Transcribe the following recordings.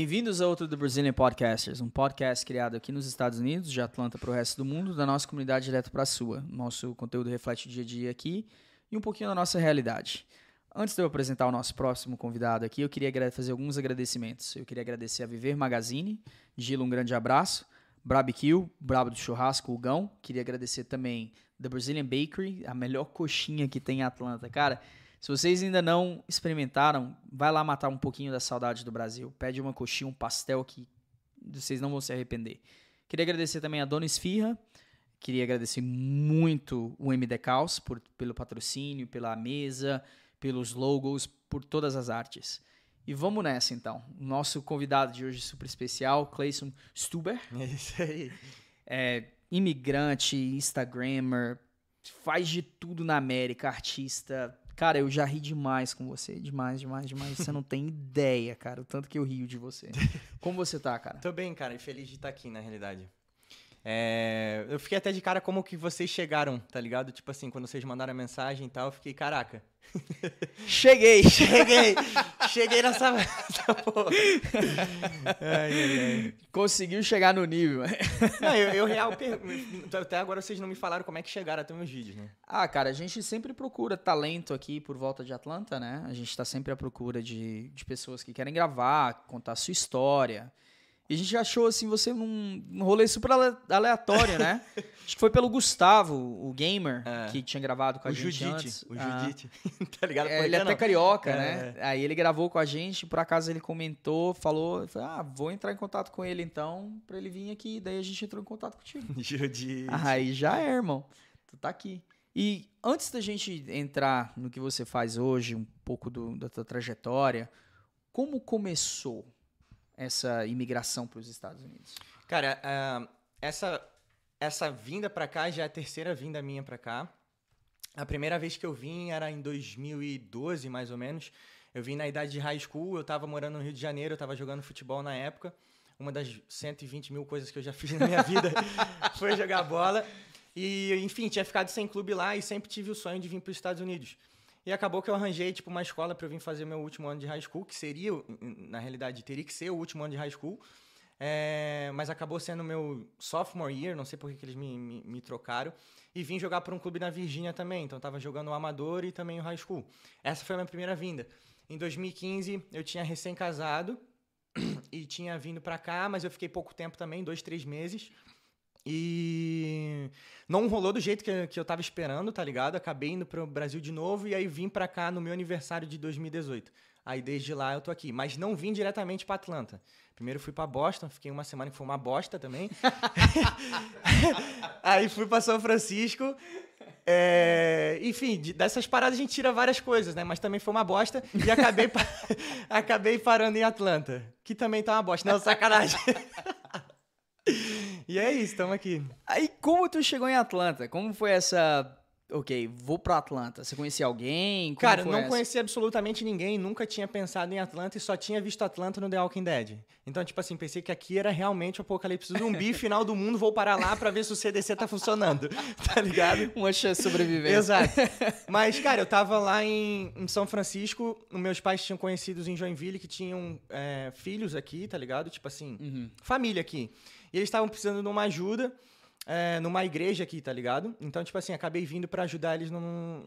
Bem-vindos a outro do Brazilian Podcasters, um podcast criado aqui nos Estados Unidos, de Atlanta para o resto do mundo, da nossa comunidade direto para a sua. Nosso conteúdo reflete o dia a dia aqui e um pouquinho da nossa realidade. Antes de eu apresentar o nosso próximo convidado aqui, eu queria fazer alguns agradecimentos. Eu queria agradecer a Viver Magazine, Gila, um grande abraço. Barbecue, Brabo do Churrasco, o Gão. Queria agradecer também The Brazilian Bakery, a melhor coxinha que tem em Atlanta. Cara, se vocês ainda não experimentaram, vai lá matar um pouquinho da saudade do Brasil. Pede uma coxinha, um pastel que vocês não vão se arrepender. Queria agradecer também a Dona Esfirra. Queria agradecer muito o MD Caos por, pelo patrocínio, pela mesa, pelos logos, por todas as artes. E vamos nessa então. Nosso convidado de hoje super especial, Clayson Stuber. É isso aí. É imigrante, Instagrammer, faz de tudo na América, artista. Cara, eu já ri demais com você. Demais, demais, demais. Você não tem ideia, cara, o tanto que eu rio de você. Como você tá, cara? Tô bem, cara, e feliz de estar aqui, na realidade. É, eu fiquei até de cara como que vocês chegaram, tá ligado? Tipo assim, quando vocês mandaram a mensagem e tal, eu fiquei, caraca. Cheguei! Cheguei! cheguei nessa, porra. Ai, ai, ai. Conseguiu chegar no nível. Não, eu, eu real, per... até agora vocês não me falaram como é que chegaram até meus vídeos, né? Ah, cara, a gente sempre procura talento aqui por volta de Atlanta, né? A gente tá sempre à procura de, de pessoas que querem gravar, contar a sua história. E a gente achou, assim, você num, num rolê super aleatório, né? Acho que foi pelo Gustavo, o gamer, é. que tinha gravado com a o gente Judite, antes. O ah. Judite, tá ligado? É, ele é até carioca, é. né? Aí ele gravou com a gente, por acaso ele comentou, falou, falou, ah, vou entrar em contato com ele então, pra ele vir aqui. Daí a gente entrou em contato contigo. Judite. Aí já é, irmão. Tu tá aqui. E antes da gente entrar no que você faz hoje, um pouco do, da tua trajetória, como começou essa imigração para os Estados Unidos? Cara, uh, essa, essa vinda para cá já é a terceira vinda minha para cá. A primeira vez que eu vim era em 2012, mais ou menos. Eu vim na idade de high school, eu estava morando no Rio de Janeiro, eu estava jogando futebol na época. Uma das 120 mil coisas que eu já fiz na minha vida foi jogar bola. E, enfim, tinha ficado sem clube lá e sempre tive o sonho de vir para os Estados Unidos. E acabou que eu arranjei, tipo, uma escola para eu vir fazer meu último ano de high school, que seria, na realidade, teria que ser o último ano de high school. É, mas acabou sendo meu sophomore year, não sei por que eles me, me, me, trocaram. E vim jogar para um clube na Virgínia também. Então estava jogando o amador e também o high school. Essa foi a minha primeira vinda. Em 2015 eu tinha recém-casado e tinha vindo para cá, mas eu fiquei pouco tempo também, dois, três meses. E não rolou do jeito que, que eu tava esperando, tá ligado? Acabei indo pro Brasil de novo e aí vim pra cá no meu aniversário de 2018. Aí desde lá eu tô aqui. Mas não vim diretamente pra Atlanta. Primeiro fui pra Boston, fiquei uma semana que foi uma bosta também. aí fui pra São Francisco. É, enfim, dessas paradas a gente tira várias coisas, né? Mas também foi uma bosta. E acabei, pa... acabei parando em Atlanta. Que também tá uma bosta. Não, sacanagem. E é isso, estamos aqui. Aí, como tu chegou em Atlanta? Como foi essa. Ok, vou pra Atlanta. Você conhecia alguém? Como Cara, não essa? conhecia absolutamente ninguém, nunca tinha pensado em Atlanta e só tinha visto Atlanta no The Walking Dead. Então, tipo assim, pensei que aqui era realmente o apocalipse zumbi, final do mundo, vou parar lá pra ver se o CDC tá funcionando. Tá ligado? Uma chance de sobreviver. Exato. Mas, cara, eu tava lá em, em São Francisco, meus pais tinham conhecidos em Joinville que tinham é, filhos aqui, tá ligado? Tipo assim, uhum. família aqui. E eles estavam precisando de uma ajuda é, numa igreja aqui, tá ligado? Então, tipo assim, acabei vindo para ajudar eles num,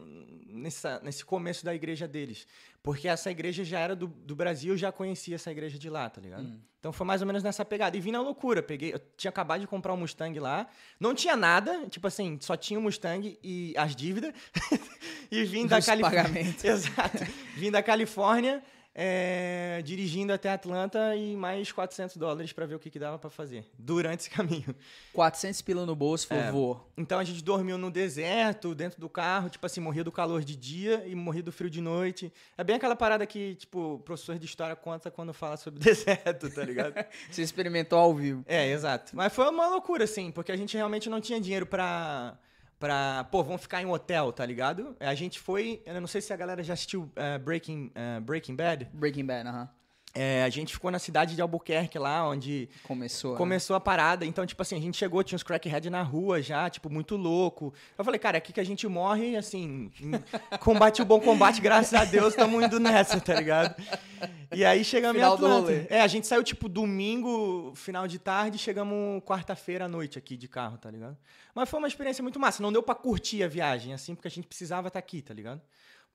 nessa, nesse começo da igreja deles. Porque essa igreja já era do, do Brasil, eu já conhecia essa igreja de lá, tá ligado? Hum. Então foi mais ou menos nessa pegada. E vim na loucura. Peguei, eu tinha acabado de comprar um Mustang lá. Não tinha nada, tipo assim, só tinha o um Mustang e as dívidas. e vim da Califórnia. Exato. Vim da Califórnia é, dirigindo até Atlanta e mais 400 dólares para ver o que, que dava para fazer durante esse caminho. 400 pila no bolso, por favor. É, então a gente dormiu no deserto, dentro do carro, tipo assim, morria do calor de dia e morria do frio de noite. É bem aquela parada que, tipo, o professor de história conta quando fala sobre deserto, tá ligado? Você experimentou ao vivo. É, exato. Mas foi uma loucura, assim, porque a gente realmente não tinha dinheiro para pra. Pô, vamos ficar em um hotel, tá ligado? A gente foi. Eu não sei se a galera já assistiu uh, Breaking, uh, Breaking Bad. Breaking Bad, aham. Uh -huh. É, a gente ficou na cidade de Albuquerque lá, onde começou, né? começou né? a parada. Então, tipo assim, a gente chegou, tinha uns crackhead na rua já, tipo, muito louco. Eu falei, cara, aqui que a gente morre, assim, combate o bom combate, graças a Deus, estamos indo nessa, tá ligado? E aí chegamos Final em Atlanta. É, a gente saiu tipo domingo, final de tarde, chegamos quarta-feira à noite aqui de carro, tá ligado? Mas foi uma experiência muito massa. Não deu pra curtir a viagem, assim, porque a gente precisava estar aqui, tá ligado?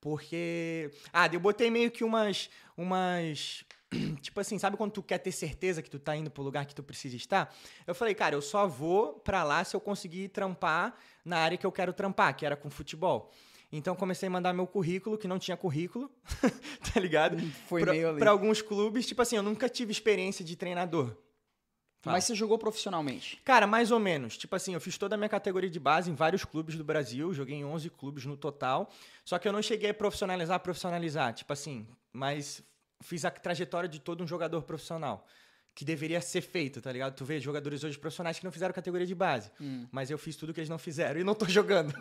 Porque. Ah, eu botei meio que umas. umas. Tipo assim, sabe quando tu quer ter certeza que tu tá indo pro lugar que tu precisa estar? Eu falei, cara, eu só vou pra lá se eu conseguir trampar na área que eu quero trampar, que era com futebol. Então comecei a mandar meu currículo, que não tinha currículo, tá ligado? Foi pra, meio ali. pra alguns clubes. Tipo assim, eu nunca tive experiência de treinador. Fala. Mas você jogou profissionalmente. Cara, mais ou menos. Tipo assim, eu fiz toda a minha categoria de base em vários clubes do Brasil, joguei em 11 clubes no total. Só que eu não cheguei a profissionalizar, profissionalizar. Tipo assim, mas fiz a trajetória de todo um jogador profissional. Que deveria ser feito, tá ligado? Tu vê jogadores hoje profissionais que não fizeram categoria de base. Hum. Mas eu fiz tudo que eles não fizeram e não tô jogando.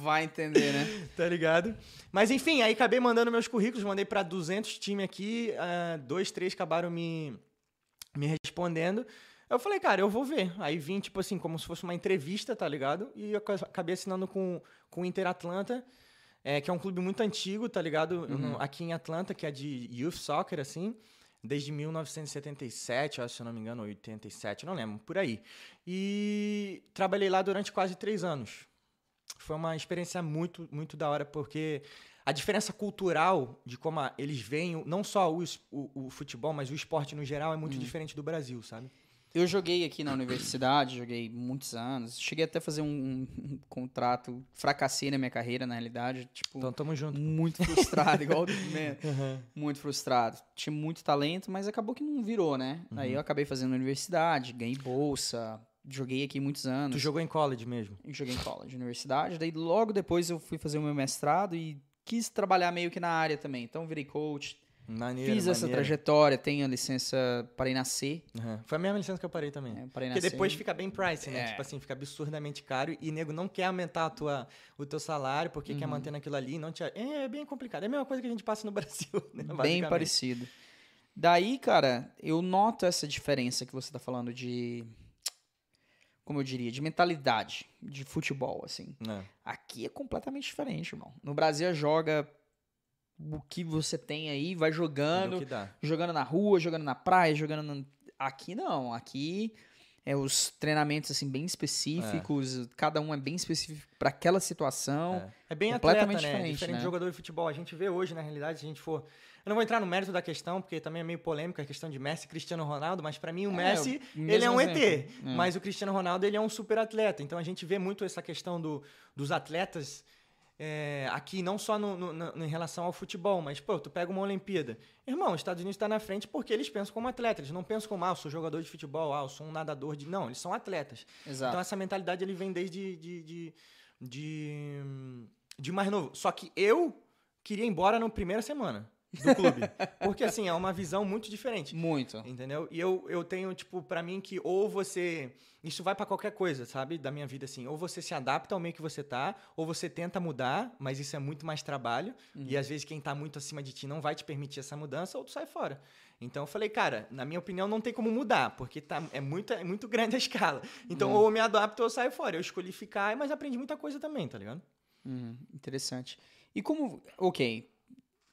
Vai entender, né? tá ligado? Mas enfim, aí acabei mandando meus currículos, mandei pra 200 times aqui, ah, dois, três acabaram me, me respondendo. Eu falei, cara, eu vou ver. Aí vim, tipo assim, como se fosse uma entrevista, tá ligado? E eu acabei assinando com, com o Inter Atlanta, é, que é um clube muito antigo, tá ligado? No- aqui em Atlanta, que é de youth soccer, assim, desde 1977, eu acho, se eu não me engano, 87, não lembro, por aí. E trabalhei lá durante quase três anos. Foi uma experiência muito, muito da hora, porque a diferença cultural de como eles veem, não só o, o, o futebol, mas o esporte no geral, é muito diferente do Brasil, sabe? Eu joguei aqui na universidade, joguei muitos anos. Cheguei até a fazer um, um contrato, fracassei na minha carreira, na realidade. Tipo, Então tamo junto. muito frustrado, igual o Man. Muito frustrado. Tinha muito talento, mas acabou que não virou, né? Aí eu acabei fazendo universidade, ganhei bolsa, joguei aqui muitos anos. Tu jogou em college mesmo? Joguei em college, universidade. Daí logo depois eu fui fazer o meu mestrado e quis trabalhar meio que na área também. Então virei coach, Maneiro, fiz essa maneiro. trajetória, tenho a licença para nascer. Uhum. Foi a mesma licença que eu parei também. É, parei Porque nascer. depois fica bem price, né? É. Tipo assim, fica absurdamente caro e nego não quer aumentar a tua, o teu salário porque Uhum. quer manter naquilo ali. Não te... É, é bem complicado. É a mesma coisa que a gente passa no Brasil, né? Bem parecido. Daí, cara, eu noto essa diferença que você tá falando de. Como eu diria, de mentalidade de futebol, assim. É. Aqui é completamente diferente, irmão. No Brasil joga o que você tem aí, vai É jogando, jogando na rua, jogando na praia, jogando. no- Aqui não, aqui é os treinamentos assim bem específicos, cada um é bem específico para aquela situação. É, É bem completamente atleta, né? diferente, Diferente né? de jogador de futebol. A gente vê hoje, na realidade, se a gente for. Eu não vou entrar no mérito da questão, porque também é meio polêmica a questão de Messi e Cristiano Ronaldo, mas pra mim o É, Messi, ele é um exemplo. ET. É. Mas o Cristiano Ronaldo, ele é um super atleta. Então a gente vê muito essa questão do, dos atletas é, aqui, não só no, no- no- em relação ao futebol, mas, pô, tu pega uma Olimpíada. Irmão, os Estados Unidos está na frente porque eles pensam como atleta. Eles não pensam como, ah, eu sou jogador de futebol, ah, eu sou um nadador de. Não, eles são atletas. Exato. Então essa mentalidade ele vem desde de, de, de, de mais novo. Só que eu queria ir embora na primeira semana do clube. porque assim, é uma visão muito diferente. Muito. Entendeu? E eu, eu tenho, tipo, pra mim que ou você. Isso vai pra qualquer coisa, sabe? Da minha vida, assim. Ou você se adapta ao meio que você tá, ou você tenta mudar, mas isso é muito mais trabalho. E às vezes quem tá muito acima de ti não vai te permitir essa mudança, ou tu sai fora. Então eu falei, cara, na minha opinião não tem como mudar, porque tá, é, muito, é muito grande a escala. Então ou eu me adapto ou eu saio fora. Eu escolhi ficar, mas aprendi muita coisa também, tá ligado? Uhum, interessante. E como, ok,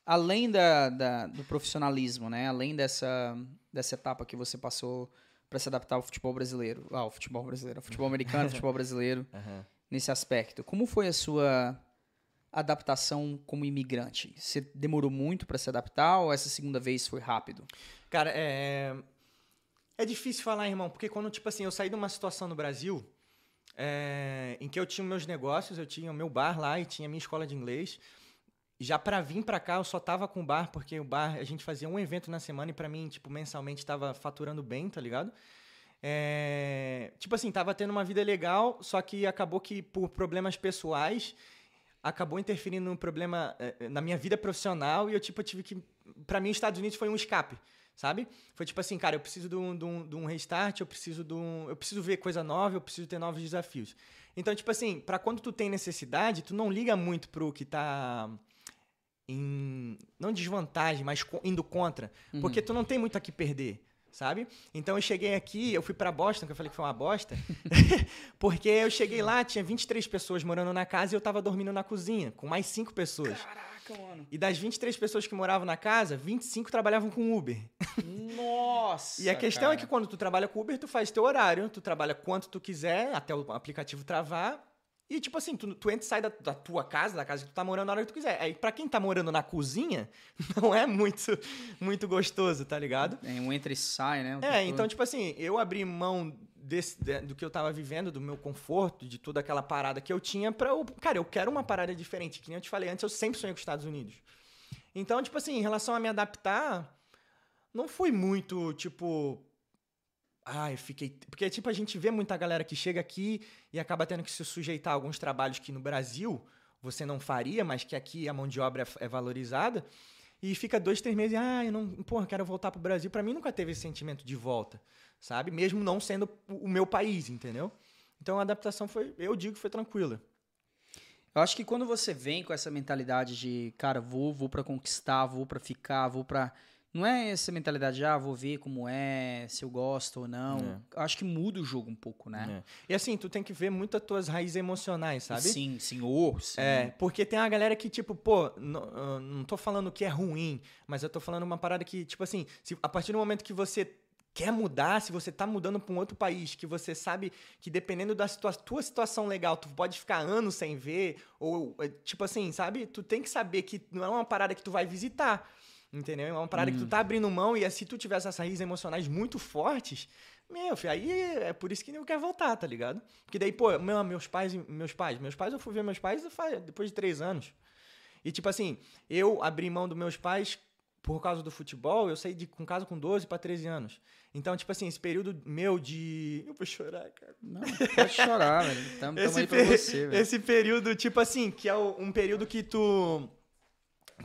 além da, da- do profissionalismo, né? Além dessa, dessa etapa que você passou para se adaptar ao futebol brasileiro, ah, ao futebol brasileiro, ao futebol americano, ao futebol brasileiro, nesse aspecto, como foi a sua adaptação como imigrante? Você demorou muito para se adaptar ou essa segunda vez foi rápido? Cara, é. É difícil falar, irmão, porque quando, tipo assim, eu saí de uma situação no Brasil é, em que eu tinha meus negócios, eu tinha o meu bar lá e tinha a minha escola de inglês. Já pra vir pra cá, eu só tava com o bar, porque o bar, a gente fazia um evento na semana e pra mim, tipo, mensalmente tava faturando bem, tá ligado? É, tipo assim, tava tendo uma vida legal, só que acabou que por problemas pessoais acabou interferindo no problema eh, na minha vida profissional e eu tipo tive que Pra mim os Estados Unidos foi um escape sabe foi tipo assim cara eu preciso de um, de um, de um restart eu preciso de um eu preciso ver coisa nova eu preciso ter novos desafios então tipo assim pra quando tu tem necessidade tu não liga muito pro que tá em não desvantagem mas indo contra porque tu não tem muito a que perder sabe? Então eu cheguei aqui, eu fui pra Boston, que eu falei que foi uma bosta, porque eu cheguei lá, tinha 23 pessoas morando na casa e eu tava dormindo na cozinha, com mais 5 pessoas. Caraca, mano. E das 23 pessoas que moravam na casa, 25 trabalhavam com Uber. Nossa. E a questão cara. é que quando tu trabalha com Uber, tu faz teu horário, tu trabalha quanto tu quiser, até o aplicativo travar. E, tipo assim, tu, tu entra e sai da, da tua casa, da casa que tu tá morando na hora que tu quiser. Aí, pra quem tá morando na cozinha, não é muito, muito gostoso, tá ligado? É um entra e sai, né? É, todo. então, tipo assim, eu abri mão desse, de- do que eu tava vivendo, do meu conforto, de toda aquela parada que eu tinha pra eu. Cara, eu quero uma parada diferente. Que nem eu te falei antes, eu sempre sonhei com os Estados Unidos. Então, tipo assim, em relação a me adaptar, não foi muito, tipo. Ai, fiquei. Porque, tipo, a gente vê muita galera que chega aqui e acaba tendo que se sujeitar a alguns trabalhos que no Brasil você não faria, mas que aqui a mão de obra é é valorizada. E fica dois, três meses, ah, eu não, porra, quero voltar pro Brasil. Pra mim nunca teve esse sentimento de volta, sabe? Mesmo não sendo o meu país, entendeu? Então a adaptação foi, eu digo que foi tranquila. Eu acho que quando você vem com essa mentalidade de, cara, vou, vou para conquistar, vou pra ficar, vou pra. Não é essa mentalidade de, ah, vou ver como é, se eu gosto ou não. É. Eu acho que muda o jogo um pouco, né? É. E assim, tu tem que ver muito as tuas raízes emocionais, sabe? Sim, sim, ou sim. É, porque tem uma galera que, tipo, pô, n- ah, não tô falando que é ruim, mas eu tô falando uma parada que, tipo assim, se, a partir do momento que você quer mudar, se você tá mudando pra um outro país, que você sabe que dependendo da situa tua situação legal, tu pode ficar anos sem ver, ou, é, tipo assim, sabe? Tu tem que saber que não é uma parada que tu vai visitar, entendeu? É uma parada que tu tá abrindo mão, e se tu tiver essas raízes emocionais muito fortes, meu, filho, aí é por isso que não quer voltar, tá ligado? Porque daí, pô, meu, meus pais, meus pais, meus pais, eu fui ver meus pais depois de três anos. E tipo assim, eu abri mão dos meus pais por causa do futebol, eu saí de com casa com 12 para 13 anos. Então, tipo assim, esse período meu de. Eu vou chorar, cara. Não, pode chorar, velho. Tamo, tamo Esse, você, velho. esse período, tipo assim, que é um período que tu.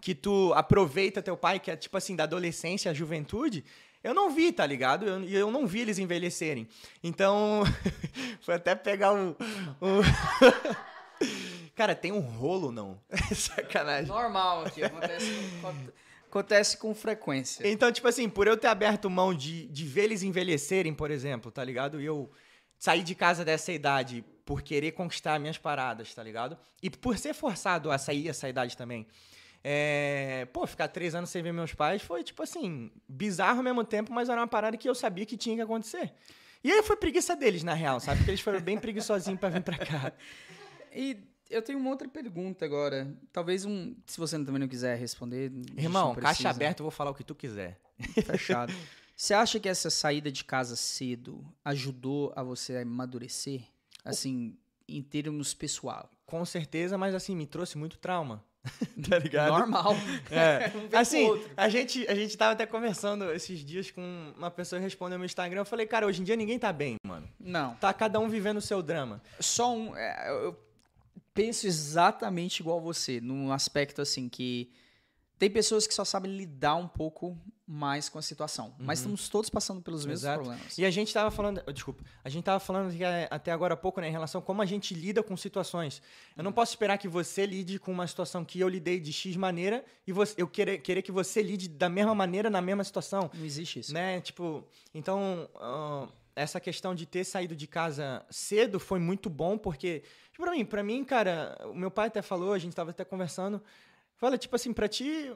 Que tu aproveita teu pai, que é tipo assim, da adolescência à juventude. Eu não vi, tá ligado? Eu- E eu, não vi eles envelhecerem. Então, foi até pegar o. o- Cara, tem um rolo, não? Sacanagem. Normal aqui, acontece com, acontece com frequência. Então, tipo assim, por eu ter aberto mão de, de ver eles envelhecerem, por exemplo, tá ligado? E eu sair de casa dessa idade por querer conquistar minhas paradas, tá ligado? E por ser forçado a sair essa idade também. É... Pô, ficar três anos sem ver meus pais foi, tipo assim, bizarro ao mesmo tempo, mas era uma parada que eu sabia que tinha que acontecer. E aí foi preguiça deles, na real, sabe? Porque eles foram bem preguiçosinhos pra vir pra cá. E eu tenho uma outra pergunta agora. Talvez um. Se você também não quiser responder. Irmão, caixa aberta, eu vou falar o que tu quiser. Fechado. Você acha que essa saída de casa cedo ajudou a você a amadurecer? Assim, em termos pessoal. Com certeza, mas assim, me trouxe muito trauma. tá ligado? Normal. É. Um assim, a gente, a gente tava até conversando esses dias com uma pessoa que respondeu no meu Instagram. Eu falei, cara, hoje em dia ninguém tá bem, mano. Não. Tá cada um vivendo o seu drama. Só um. é, eu penso exatamente igual você, num aspecto assim que. Tem pessoas que só sabem lidar um pouco mais com a situação. Mas estamos todos passando pelos mesmos Exato. problemas. E a gente tava falando, oh, desculpa, a gente tava falando é, até agora há pouco, né, em relação a como a gente lida com situações. Eu não posso esperar que você lide com uma situação que eu lidei de X maneira e você, eu querer, querer que você lide da mesma maneira na mesma situação. Não existe isso. né? Tipo, então, ah, essa questão de ter saído de casa cedo foi muito bom, porque, tipo, pra mim, pra mim, cara, o meu pai até falou, a gente tava até conversando, fala, tipo assim, pra ti,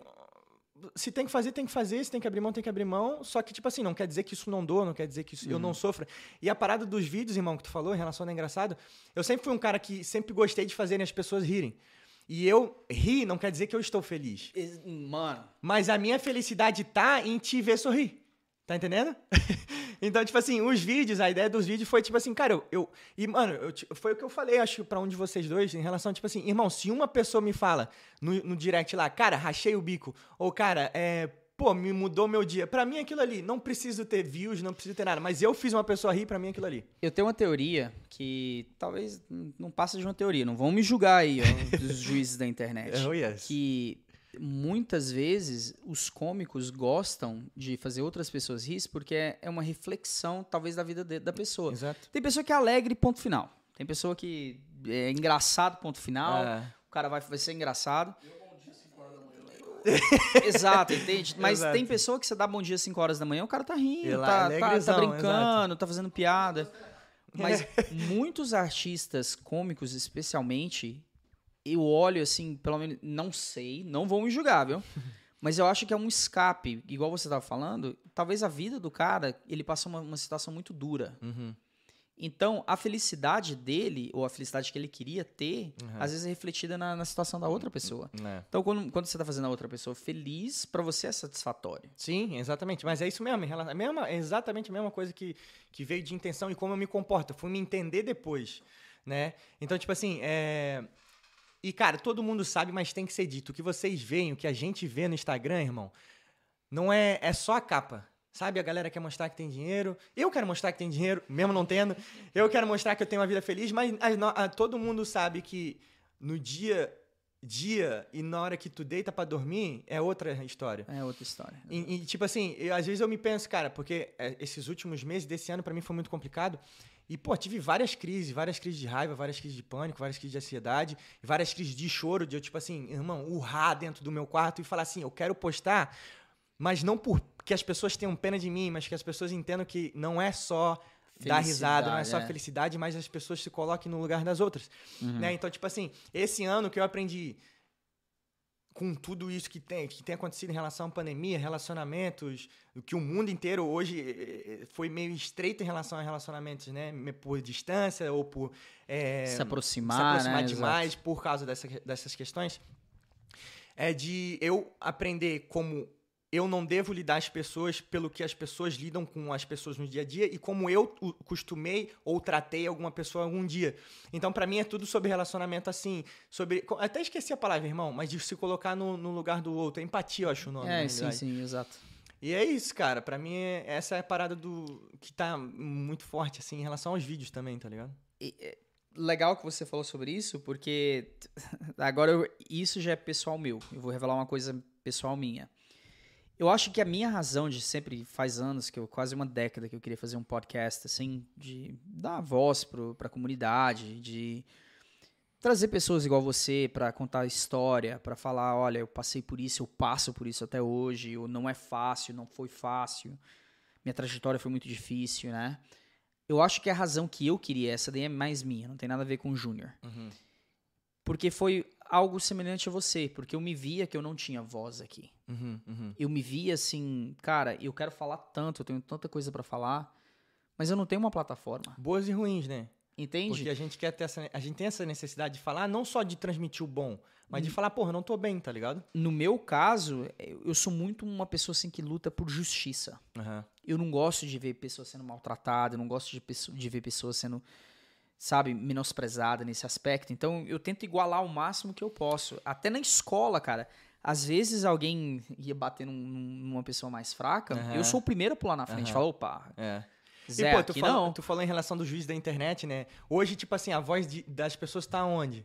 se tem que fazer, tem que fazer, se tem que abrir mão, tem que abrir mão, só que, tipo assim, não quer dizer que isso não doa, não quer dizer que isso, eu não sofra. E a parada dos vídeos, irmão, que tu falou, em relação ao engraçado, eu sempre fui um cara que sempre gostei de fazer as pessoas rirem. E eu rir não quer dizer que eu estou feliz. Mano, Mas a minha felicidade tá em te ver sorrir. Tá entendendo? então, tipo assim, os vídeos, a ideia dos vídeos foi tipo assim, cara, eu. eu e, mano, eu foi o que eu falei, acho, pra um de vocês dois, em relação, tipo assim, irmão, se uma pessoa me fala no, no direct lá, cara, rachei o bico, ou cara, é. Pô, me mudou meu dia. Pra mim, aquilo ali, não preciso ter views, não preciso ter nada. Mas eu fiz uma pessoa rir, pra mim, aquilo ali. eu tenho uma teoria que talvez não passa de uma teoria. Não vão me julgar aí, ó, os juízes da internet. Oh, yes. que muitas vezes os cômicos gostam de fazer outras pessoas rir porque é é uma reflexão, talvez, da vida de- da pessoa. Exato. Tem pessoa que é alegre, ponto final. Tem pessoa que é engraçado, ponto final. É. O cara vai, vai ser engraçado. Exato, entende? Mas Exato. tem pessoa que você dá bom dia às 5 horas da manhã, o cara tá rindo, Ele é tá, tá- tá, brincando, tá fazendo piada. Mas muitos artistas cômicos, especialmente, eu olho assim, pelo menos, não sei, não vão me julgar, viu? Mas eu acho que é um escape, igual você tava falando, talvez a vida do cara, ele passa uma, uma situação muito dura. Uhum. Então, a felicidade dele, ou a felicidade que ele queria ter, Uhum. às vezes é refletida na, na situação da outra pessoa. É. Então, quando, quando você tá fazendo a outra pessoa feliz, pra você é satisfatório. Sim, exatamente. Mas é isso mesmo. mesma- é exatamente a mesma coisa que, que veio de intenção e como eu me comporto. Eu fui me entender depois, né? Então, tipo assim, é... E, cara, todo mundo sabe, mas tem que ser dito. O que vocês veem, o que a gente vê no Instagram, irmão, não é, é só a capa. Sabe, a galera quer mostrar que tem dinheiro. Eu quero mostrar que tem dinheiro, mesmo não tendo. Eu quero mostrar que eu tenho uma vida feliz, mas a- a- todo mundo sabe que no dia dia e na hora que tu deita pra dormir é outra história. É outra história. E, e, tipo assim, eu- às vezes eu me penso, cara, porque é, esses últimos meses desse ano pra mim foi muito complicado. E, pô, tive várias crises, várias crises de raiva, várias crises de pânico, várias crises de ansiedade, várias crises de choro, de eu, tipo assim, irmão, urrar dentro do meu quarto e falar assim, eu quero postar, mas não porque as pessoas tenham pena de mim, mas que as pessoas entendam que não é só dar risada, não é só Felicidade, é. felicidade, mas as pessoas se coloquem no lugar das outras. Uhum. Né? Então, tipo assim, esse ano que eu aprendi com tudo isso que tem, que tem acontecido em relação à pandemia, relacionamentos, o que o mundo inteiro hoje eh, eh, foi meio estreito em relação a relacionamentos, né? Por distância ou por eh, se aproximar, se aproximar né? demais por causa dessa, dessas questões, é de eu aprender como eu não devo lidar as pessoas pelo que as pessoas lidam com as pessoas no dia a dia e como eu costumei ou tratei alguma pessoa algum dia. Então, pra mim, é tudo sobre relacionamento assim, sobre... Até esqueci a palavra, irmão, mas de se colocar no, no lugar do outro. É empatia, eu acho o nome. É, sim, realidade. sim, exato. E é isso, cara. Pra mim, é- essa é a parada do... que tá muito forte, assim, em relação aos vídeos também, tá ligado? E, é, legal que você falou sobre isso, porque agora eu- isso já é pessoal meu. Eu vou revelar uma coisa pessoal minha. Eu acho que a minha razão de sempre faz anos, que eu quase uma década que eu queria fazer um podcast assim, de dar voz pro, pra comunidade, de trazer pessoas igual você pra contar história, pra falar, olha, eu passei por isso, eu passo por isso até hoje, ou não é fácil, não foi fácil. Minha trajetória foi muito difícil, né? Eu acho que a razão que eu queria, essa daí é mais minha, não tem nada a ver com o Júnior. Porque foi algo semelhante a você, porque eu me via que eu não tinha voz aqui. Uhum, uhum. Eu me via assim, cara, eu quero falar tanto, eu tenho tanta coisa pra falar, mas eu não tenho uma plataforma. Boas e ruins, né? Entende? Porque a gente quer ter essa, a gente tem essa necessidade de falar, não só de transmitir o bom, mas de falar, porra, eu não tô bem, tá ligado? No meu caso, eu sou muito uma pessoa assim que luta por justiça. Aham. Eu não gosto de ver pessoas sendo maltratadas, eu não gosto de, de ver pessoas sendo, sabe, menosprezadas nesse aspecto. Então, eu tento igualar o máximo que eu posso. Até na escola, cara. Às vezes alguém ia bater num- num- numa pessoa mais fraca, Aham. eu sou o primeiro a pular na frente. Aham. Falar, opa, É. Zé, e, pô, tu, falou, não. tu falou em relação do juiz da internet, né? Hoje, tipo assim, a voz de- das pessoas tá onde?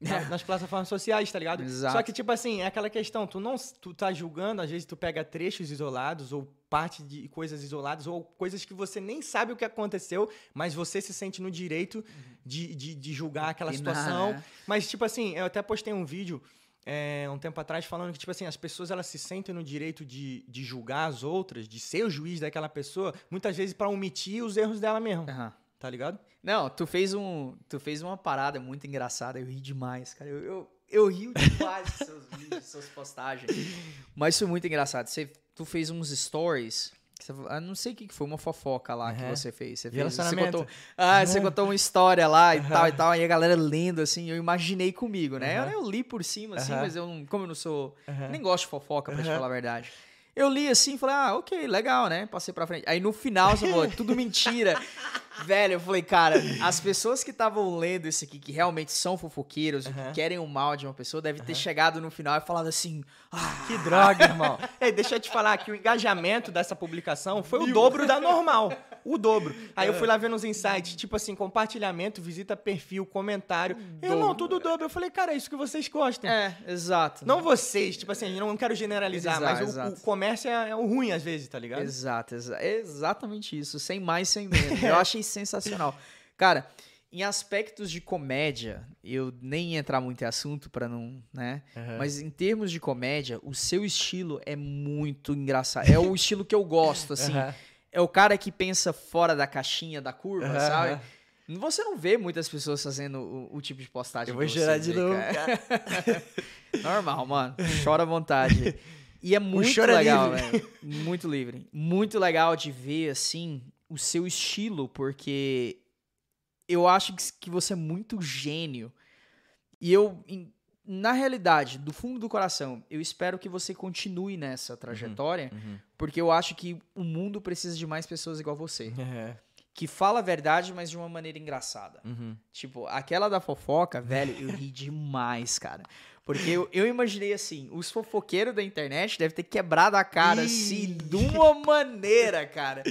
Na- Nas plataformas sociais, tá ligado? Exato. Só que, tipo assim, é aquela questão, tu não tu tá julgando, às vezes tu pega trechos isolados, ou parte de coisas isoladas, ou coisas que você nem sabe o que aconteceu, mas você se sente no direito de, de, de julgar aquela situação. né? Mas, tipo assim, eu até postei um vídeo é, um tempo atrás falando que, tipo assim, as pessoas elas se sentem no direito de, de julgar as outras, de ser o juiz daquela pessoa, muitas vezes pra omitir os erros dela mesmo, Aham. tá ligado? Não, tu fez um. Tu fez uma parada muito engraçada, eu ri demais, cara. Eu, eu, eu rio demais dos seus vídeos, suas postagens. Mas foi muito engraçado. Você, tu fez uns stories. que você- ah, não sei o que que foi, uma fofoca lá que Aham. você fez. Você fez você contou, ah, você contou uma história lá e tal e tal. E a galera lendo, assim, eu imaginei comigo, né? Eu, eu li por cima, assim, mas eu não. Como eu não sou. Nem gosto de fofoca, pra te falar a verdade. Eu li assim e falei, ah, ok, legal, né? Passei pra frente. Aí no final você falou, tudo mentira. Velho, eu falei, cara, as pessoas que estavam lendo isso aqui, que realmente são fofoqueiros, Aham. que querem o mal de uma pessoa, devem ter chegado no final e falado assim, ah, Que droga, irmão. Ei, deixa eu te falar que o engajamento dessa publicação foi o dobro da normal. O dobro. Aí eu fui lá vendo os insights, tipo assim, compartilhamento, visita perfil, comentário. Irmão, tudo dobro. Eu falei, cara, é isso que vocês gostam. é, exato. Não vocês, tipo assim, eu não quero generalizar, Exato, mas o- o, exato. comércio é, é o ruim às vezes, tá ligado? Exato, exa- é exatamente isso, sem mais, sem menos. Eu achei sensacional. Cara, em aspectos de comédia, eu nem ia entrar muito em assunto pra não, né? Aham. Mas em termos de comédia, o seu estilo é muito engraçado. É o estilo que eu gosto, assim. Aham. É o cara que pensa fora da caixinha da curva, Aham, sabe? Você não vê muitas pessoas fazendo o, o tipo de postagem Eu vou chorar de novo, cara. cara. Normal, mano. Chora à vontade. E é muito é legal, livre. velho. Muito livre. Muito legal de ver, assim, o seu estilo, porque eu acho que você é muito gênio. E eu, na realidade, do fundo do coração, eu espero que você continue nessa trajetória, Uhum. porque eu acho que o mundo precisa de mais pessoas igual você. Aham. Que fala a verdade, mas de uma maneira engraçada. Uhum. Tipo, aquela da fofoca, velho, eu ri demais, cara. Porque eu, eu imaginei assim, os fofoqueiros da internet devem ter quebrado a cara, assim, de uma maneira, cara.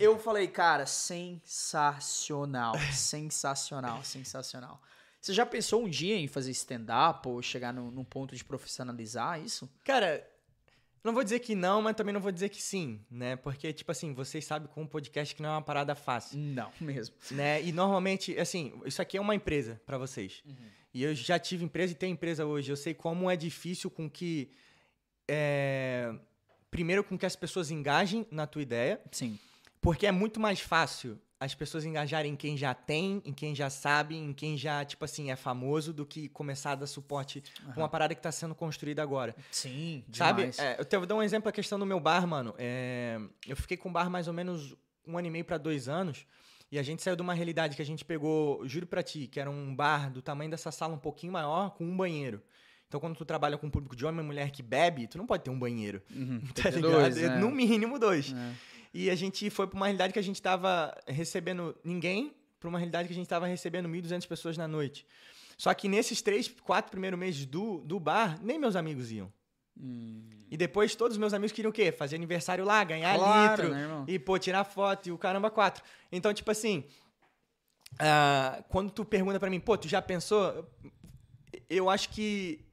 Eu falei, cara, sensacional, sensacional, sensacional. Você já pensou um dia em fazer stand-up ou chegar no, num ponto de profissionalizar isso? Cara, não vou dizer que não, mas também não vou dizer que sim, né? Porque, tipo assim, vocês sabem com um podcast que não é uma parada fácil, Não, mesmo. né? E normalmente, assim, isso aqui é uma empresa pra vocês. E eu já tive empresa e tenho empresa hoje. Eu sei como é difícil com que... é, Primeiro, com que as pessoas engajem na tua ideia. Sim. Porque é muito mais fácil as pessoas engajarem em quem já tem, em quem já sabe, em quem já, tipo assim, é famoso, do que começar a dar suporte pra uma parada que tá sendo construída agora. Sim, Sabe? É, eu te- vou dar um exemplo a questão do meu bar, mano. É, eu fiquei com o bar mais ou menos um ano e meio pra dois anos. E a gente saiu de uma realidade que a gente pegou, juro pra ti, que era um bar do tamanho dessa sala um pouquinho maior, com um banheiro. Então, quando tu trabalha com um público de homem e mulher que bebe, tu não pode ter um banheiro. Uhum, Tá ligado? dois, né? No mínimo dois. É. E a gente foi pra uma realidade que a gente tava recebendo ninguém, pra uma realidade que a gente tava recebendo 1.200 pessoas na noite. Só que nesses três, quatro primeiros meses do, do bar, nem meus amigos iam. Hum, E depois todos os meus amigos queriam o quê? Fazer aniversário lá, ganhar claro, litro. né? E, pô, tirar foto e o caramba quatro. Então, tipo assim, ah, quando tu pergunta pra mim, pô, tu já pensou? Eu acho que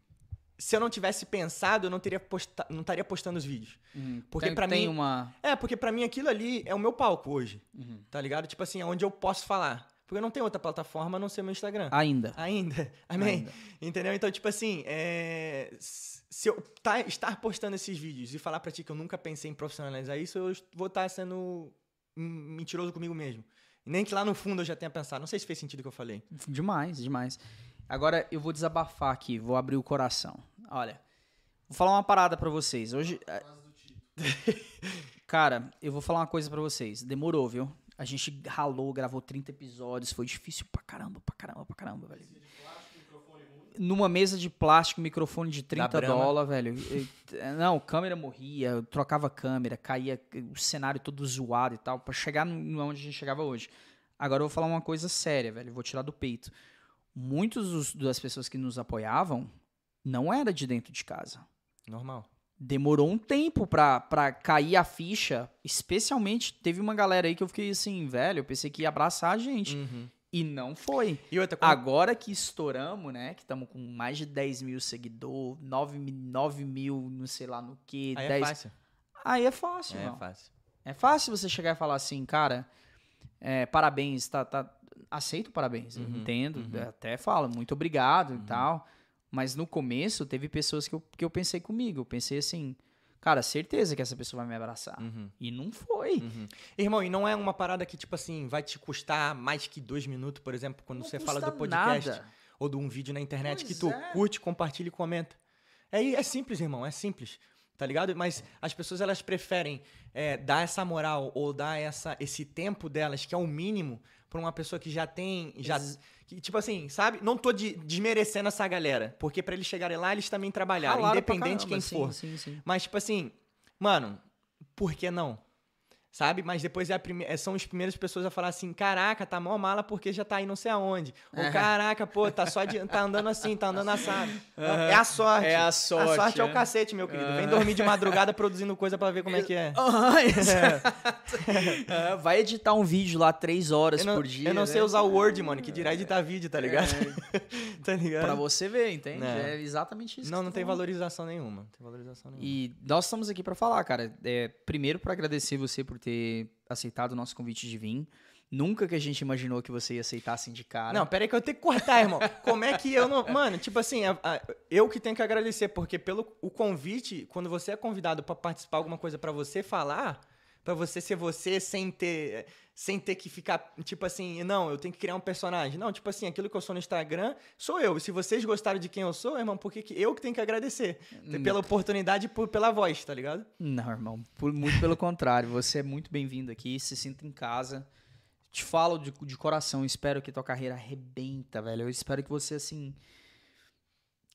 se eu não tivesse pensado, eu não, teria posta... não estaria postando os vídeos. Uhum. Porque tem, tem mim- uma. É, porque pra mim aquilo ali é o meu palco hoje, Uhum. tá ligado? Tipo assim, é onde eu posso falar. Porque eu não tenho outra plataforma a não ser meu Instagram. Ainda. Ainda. Amém. Ainda. Entendeu? Então, tipo assim, é, se eu tá- estar postando esses vídeos e falar pra ti que eu nunca pensei em profissionalizar isso, eu vou estar sendo hum, mentiroso comigo mesmo. Nem que lá no fundo eu já tenha pensado. Não sei se fez sentido o que eu falei. Demais, demais. Agora eu vou desabafar aqui, vou abrir o coração. Olha, vou falar uma parada pra vocês. Hoje. é- Cara, eu vou falar uma coisa pra vocês. Demorou, viu? A gente ralou, gravou 30 episódios, foi difícil pra caramba, pra caramba, pra caramba, velho. Numa mesa de plástico, microfone de 30 Brahma. dólares, velho. E- Não, câmera morria, eu trocava câmera, caía o cenário todo zoado e tal, pra chegar no- onde a gente chegava hoje. Agora eu vou falar uma coisa séria, velho. eu Vou tirar do peito. Muitos dos- das pessoas que nos apoiavam não era de dentro de casa. Normal. Demorou um tempo pra, pra cair a ficha. Especialmente, teve uma galera aí que eu fiquei assim, velho, eu pensei que ia abraçar a gente. Uhum. E não foi. E outra coisa. Agora que estouramos, né? Que estamos com mais de 10 mil seguidores, 9, mi- 9 mil, não sei lá no que. Aí 10... é fácil. Aí é fácil, É irmão. fácil. É fácil você chegar e falar assim, cara, é, parabéns, tá, tá, aceito parabéns, Uhum, entendo, uhum. até falo, muito obrigado e tal. Mas no começo teve pessoas que eu, que eu pensei comigo, eu pensei assim, cara, certeza que essa pessoa vai me abraçar. Uhum. E não foi. Uhum. Irmão, e não é uma parada que, tipo assim, vai te custar mais que dois minutos, por exemplo, quando Não você fala do podcast nada. ou de um vídeo na internet que Pois tu é. curte, compartilha e comenta. É, é simples, irmão, é simples. Tá ligado? Mas as pessoas elas preferem é, dar essa moral ou dar essa, esse tempo delas, que é o mínimo, pra uma pessoa que já tem. Já, Ex- que, tipo assim, sabe? Não tô de- desmerecendo essa galera. Porque pra eles chegarem lá, eles também trabalharam, Ralaram independente de quem caramba, for. Sim, sim, sim. Mas, tipo assim, mano, por que não? Sabe? Mas depois é a prime- é- são as primeiras pessoas a falar assim: caraca, tá mó mala porque já tá aí não sei aonde. Ou É. caraca, pô, tá só de, tá andando assim, tá andando assado. Não, É a sorte. É a sorte, A sorte é, é. o cacete, meu querido. Vem É. dormir de madrugada produzindo coisa pra ver como é que é. É, vai editar um vídeo lá três horas não, por dia. eu não sei né? usar o Word, mano, que dirá editar vídeo, tá ligado? tá ligado? Pra você ver, entende? É. É, exatamente isso. Não, não tô tem valorização nenhuma. Não tem valorização nenhuma. E nós estamos aqui para falar, cara. É, primeiro, para agradecer você por ter aceitado o nosso convite de vir. Nunca que a gente imaginou que você ia aceitar assim de cara. Não, pera aí que eu tenho que cortar, irmão. Como é que eu não. Mano, tipo assim, a- a- eu que tenho que agradecer, porque pelo o convite, quando você é convidado pra participar alguma coisa pra você falar, pra você ser você sem ter. Sem ter que ficar, tipo assim, não, eu tenho que criar um personagem. Não, tipo assim, aquilo que eu sou no Instagram sou eu. Se vocês gostaram de quem eu sou, irmão, por que que eu que tenho que agradecer? Pela oportunidade e por- pela voz, tá ligado? Não, irmão. por- muito pelo contrário. Você é muito bem-vindo aqui. Se sinta em casa. Te falo de, de coração. Espero que tua carreira arrebenta, velho. Eu espero que você, assim.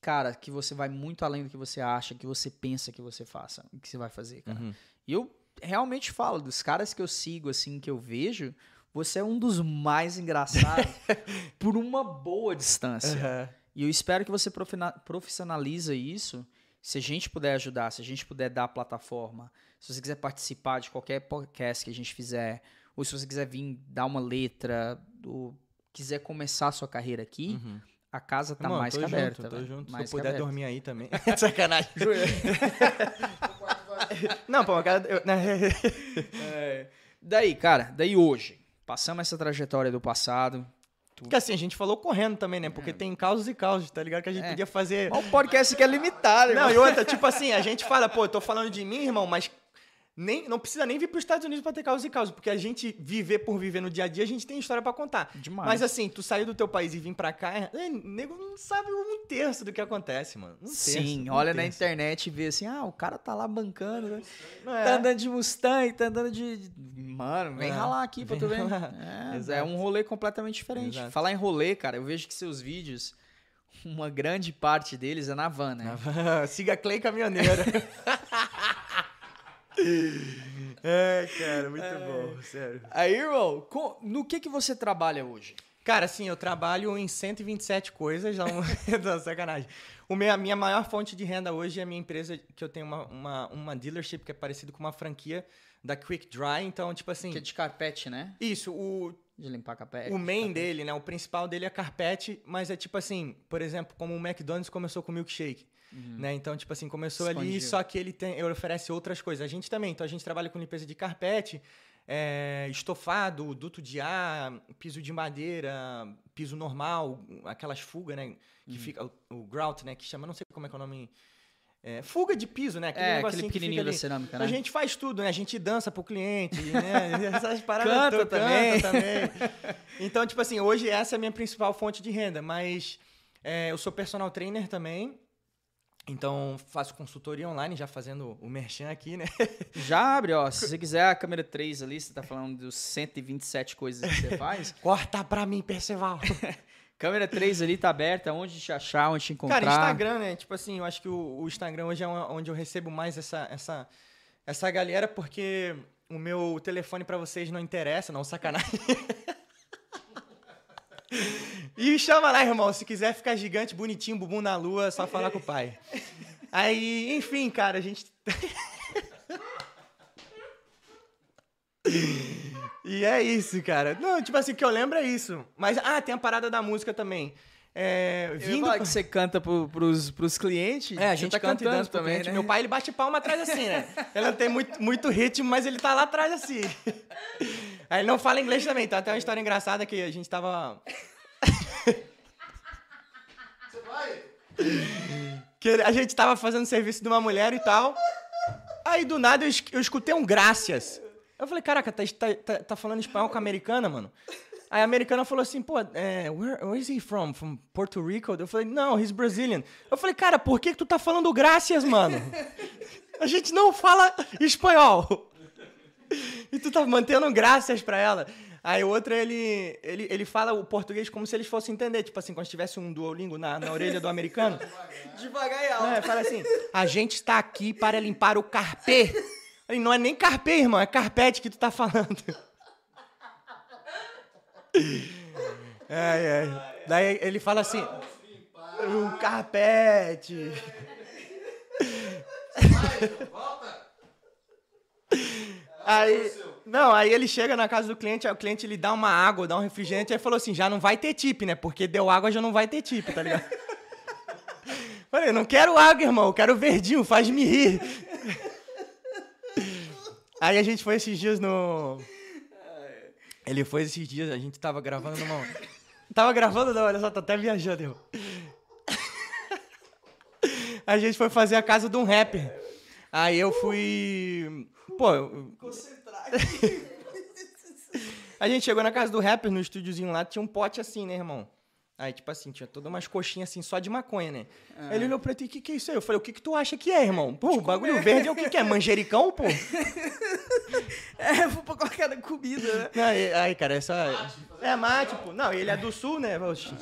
Cara, que você vai muito além do que você acha, que você pensa que você faça, que você vai fazer, cara. E eu realmente falo, dos caras que eu sigo, assim, que eu vejo, você é um dos mais engraçados por uma boa distância. E eu espero que você profissionaliza isso. Se a gente puder ajudar, se a gente puder dar a plataforma, se você quiser participar de qualquer podcast que a gente fizer, ou se você quiser vir dar uma letra, ou quiser começar a sua carreira aqui, a casa tá Irmão, mais que aberta. junto, tô velho. junto. Mais Se eu puder aberta. dormir aí também. Sacanagem. Não, pô, cara, eu, né, Daí, cara, daí hoje, passamos essa trajetória do passado. Porque assim, a gente falou correndo também, né? Porque tem causos e causos, tá ligado? Que a gente É. podia fazer. Mas o podcast que é limitado, Não, irmão. e outra, tipo assim, a gente fala, pô, eu tô falando de mim, irmão, mas nem, não precisa nem vir pros Estados Unidos pra ter causa e causa, porque a gente viver por viver no dia a dia, a gente tem história pra contar. Demais. Mas assim, tu sair do teu país e vir pra cá, é, nego não sabe um terço do que acontece, mano. Um terço, Sim, um olha na terço. internet e vê assim, ah, o cara tá lá bancando, né? É. tá andando de Mustang, tá andando de... Mano, vem É, ralar aqui pra tu ver. É, é um rolê completamente diferente. Exato. Falar em rolê, cara, eu vejo que seus vídeos, uma grande parte deles é na van, né? Siga Clay Caminhoneira. é, cara, muito bom, sério. Aí, irmão, no que que você trabalha hoje? Cara, assim, eu trabalho em 127 coisas, não, não sacanagem. O meu, a minha maior fonte de renda hoje é a minha empresa, que eu tenho uma, uma, uma dealership que é parecido com uma franquia da Quick Dry. Então, tipo assim, Que é de carpete, né? isso, o, De limpar carpete. o main dele, né? O principal dele é carpete, mas é tipo assim, por exemplo, como o McDonald's começou com milkshake. Né? Então, tipo assim, começou ali, só que ele, tem, ele oferece outras coisas. A gente também, então a gente trabalha com limpeza de carpete, é, estofado, duto de ar, piso de madeira, piso normal, aquelas fugas, né? Que Uhum. fica, o, o grout, né? Que chama, não sei como é que é o nome. é, fuga de piso, né? É, negocinho aquele que pequenininho da cerâmica, A né? gente faz tudo, né? A gente dança pro cliente, né? Essas paradas Canta todas, também. canta também. Então, tipo assim, hoje essa é a minha principal fonte de renda, mas é, eu sou personal trainer também. Então, faço consultoria online, já fazendo o merchan aqui, né? Já abre, ó. Se você quiser a câmera 3 ali, você tá falando dos 127 coisas que você faz. Corta pra mim, Perceval. câmera 3 ali tá aberta, onde te achar, onde te encontrar. Cara, Instagram, né? Tipo assim, eu acho que o, o Instagram hoje é onde eu recebo mais essa, essa, essa galera, porque o meu telefone pra vocês não interessa, não, sacanagem. E chama lá, irmão. Se quiser ficar gigante, bonitinho, bumbum na lua, é só falar com o pai. Aí, enfim, cara, a gente. e é isso, cara. Não, tipo assim, o que eu lembro é isso. Mas, ah, tem a parada da música também. É, Eu ia vindo falar que você canta pro, pros, pros clientes. é, a gente tá canta e cantando pro também, né? Meu pai, ele bate palma atrás assim, né? Ele não tem muito, muito ritmo, mas ele tá lá atrás assim. Aí ele não fala inglês também, tá? Tem uma história engraçada que a gente tava... Você vai? Que a gente tava fazendo serviço de uma mulher e tal. Aí, do nada, eu, eu escutei um gracias. Eu falei, caraca, tá, tá, tá- tá falando espanhol com a americana, mano? Aí a americana falou assim, pô, é, where, where is he from? From Puerto Rico? Eu falei, não, he's Brazilian. Eu falei, cara, por que, que tu tá falando gracias, mano? A gente não fala espanhol. E tu tá mantendo graças pra ela. Aí o outro, ele, ele, ele fala o português como se eles fossem entender. Tipo assim, quando tivesse um Duolingo na, na orelha do americano. Devagar e alto. É, fala assim, a gente está aqui para limpar o carpê. Ele, não é nem carpê, irmão, é carpete que tu tá falando. Ai, ai. Daí ele fala assim, o carpete. Volta! Aí, não, aí ele chega na casa do cliente, aí o cliente ele dá uma água, dá um refrigerante, aí falou assim, já não vai ter tip, né? Porque deu água, já não vai ter tip, tá ligado? Falei, não quero água, irmão, eu quero verdinho, faz-me rir. Aí a gente foi esses dias no... Ele foi esses dias, a gente tava gravando numa. Tava gravando, não, olha só, tá até viajando, irmão. A gente foi fazer a casa de um rapper. Aí eu fui. Pô, eu- Concentrar a gente chegou na casa do rapper, no estúdiozinho lá, tinha um pote assim, né, irmão? Aí, tipo assim, tinha todas umas coxinhas assim, só de maconha, né? Aí Ele olhou pra ti, o que que é isso aí? Eu falei, o que que tu acha que é, irmão? Pô, o bagulho verde é o que que é? Manjericão, pô? É, vou pra qualquer comida, né? Aí, aí, cara, essa... É mate, pô. Não, ele é do sul, né? Oxi.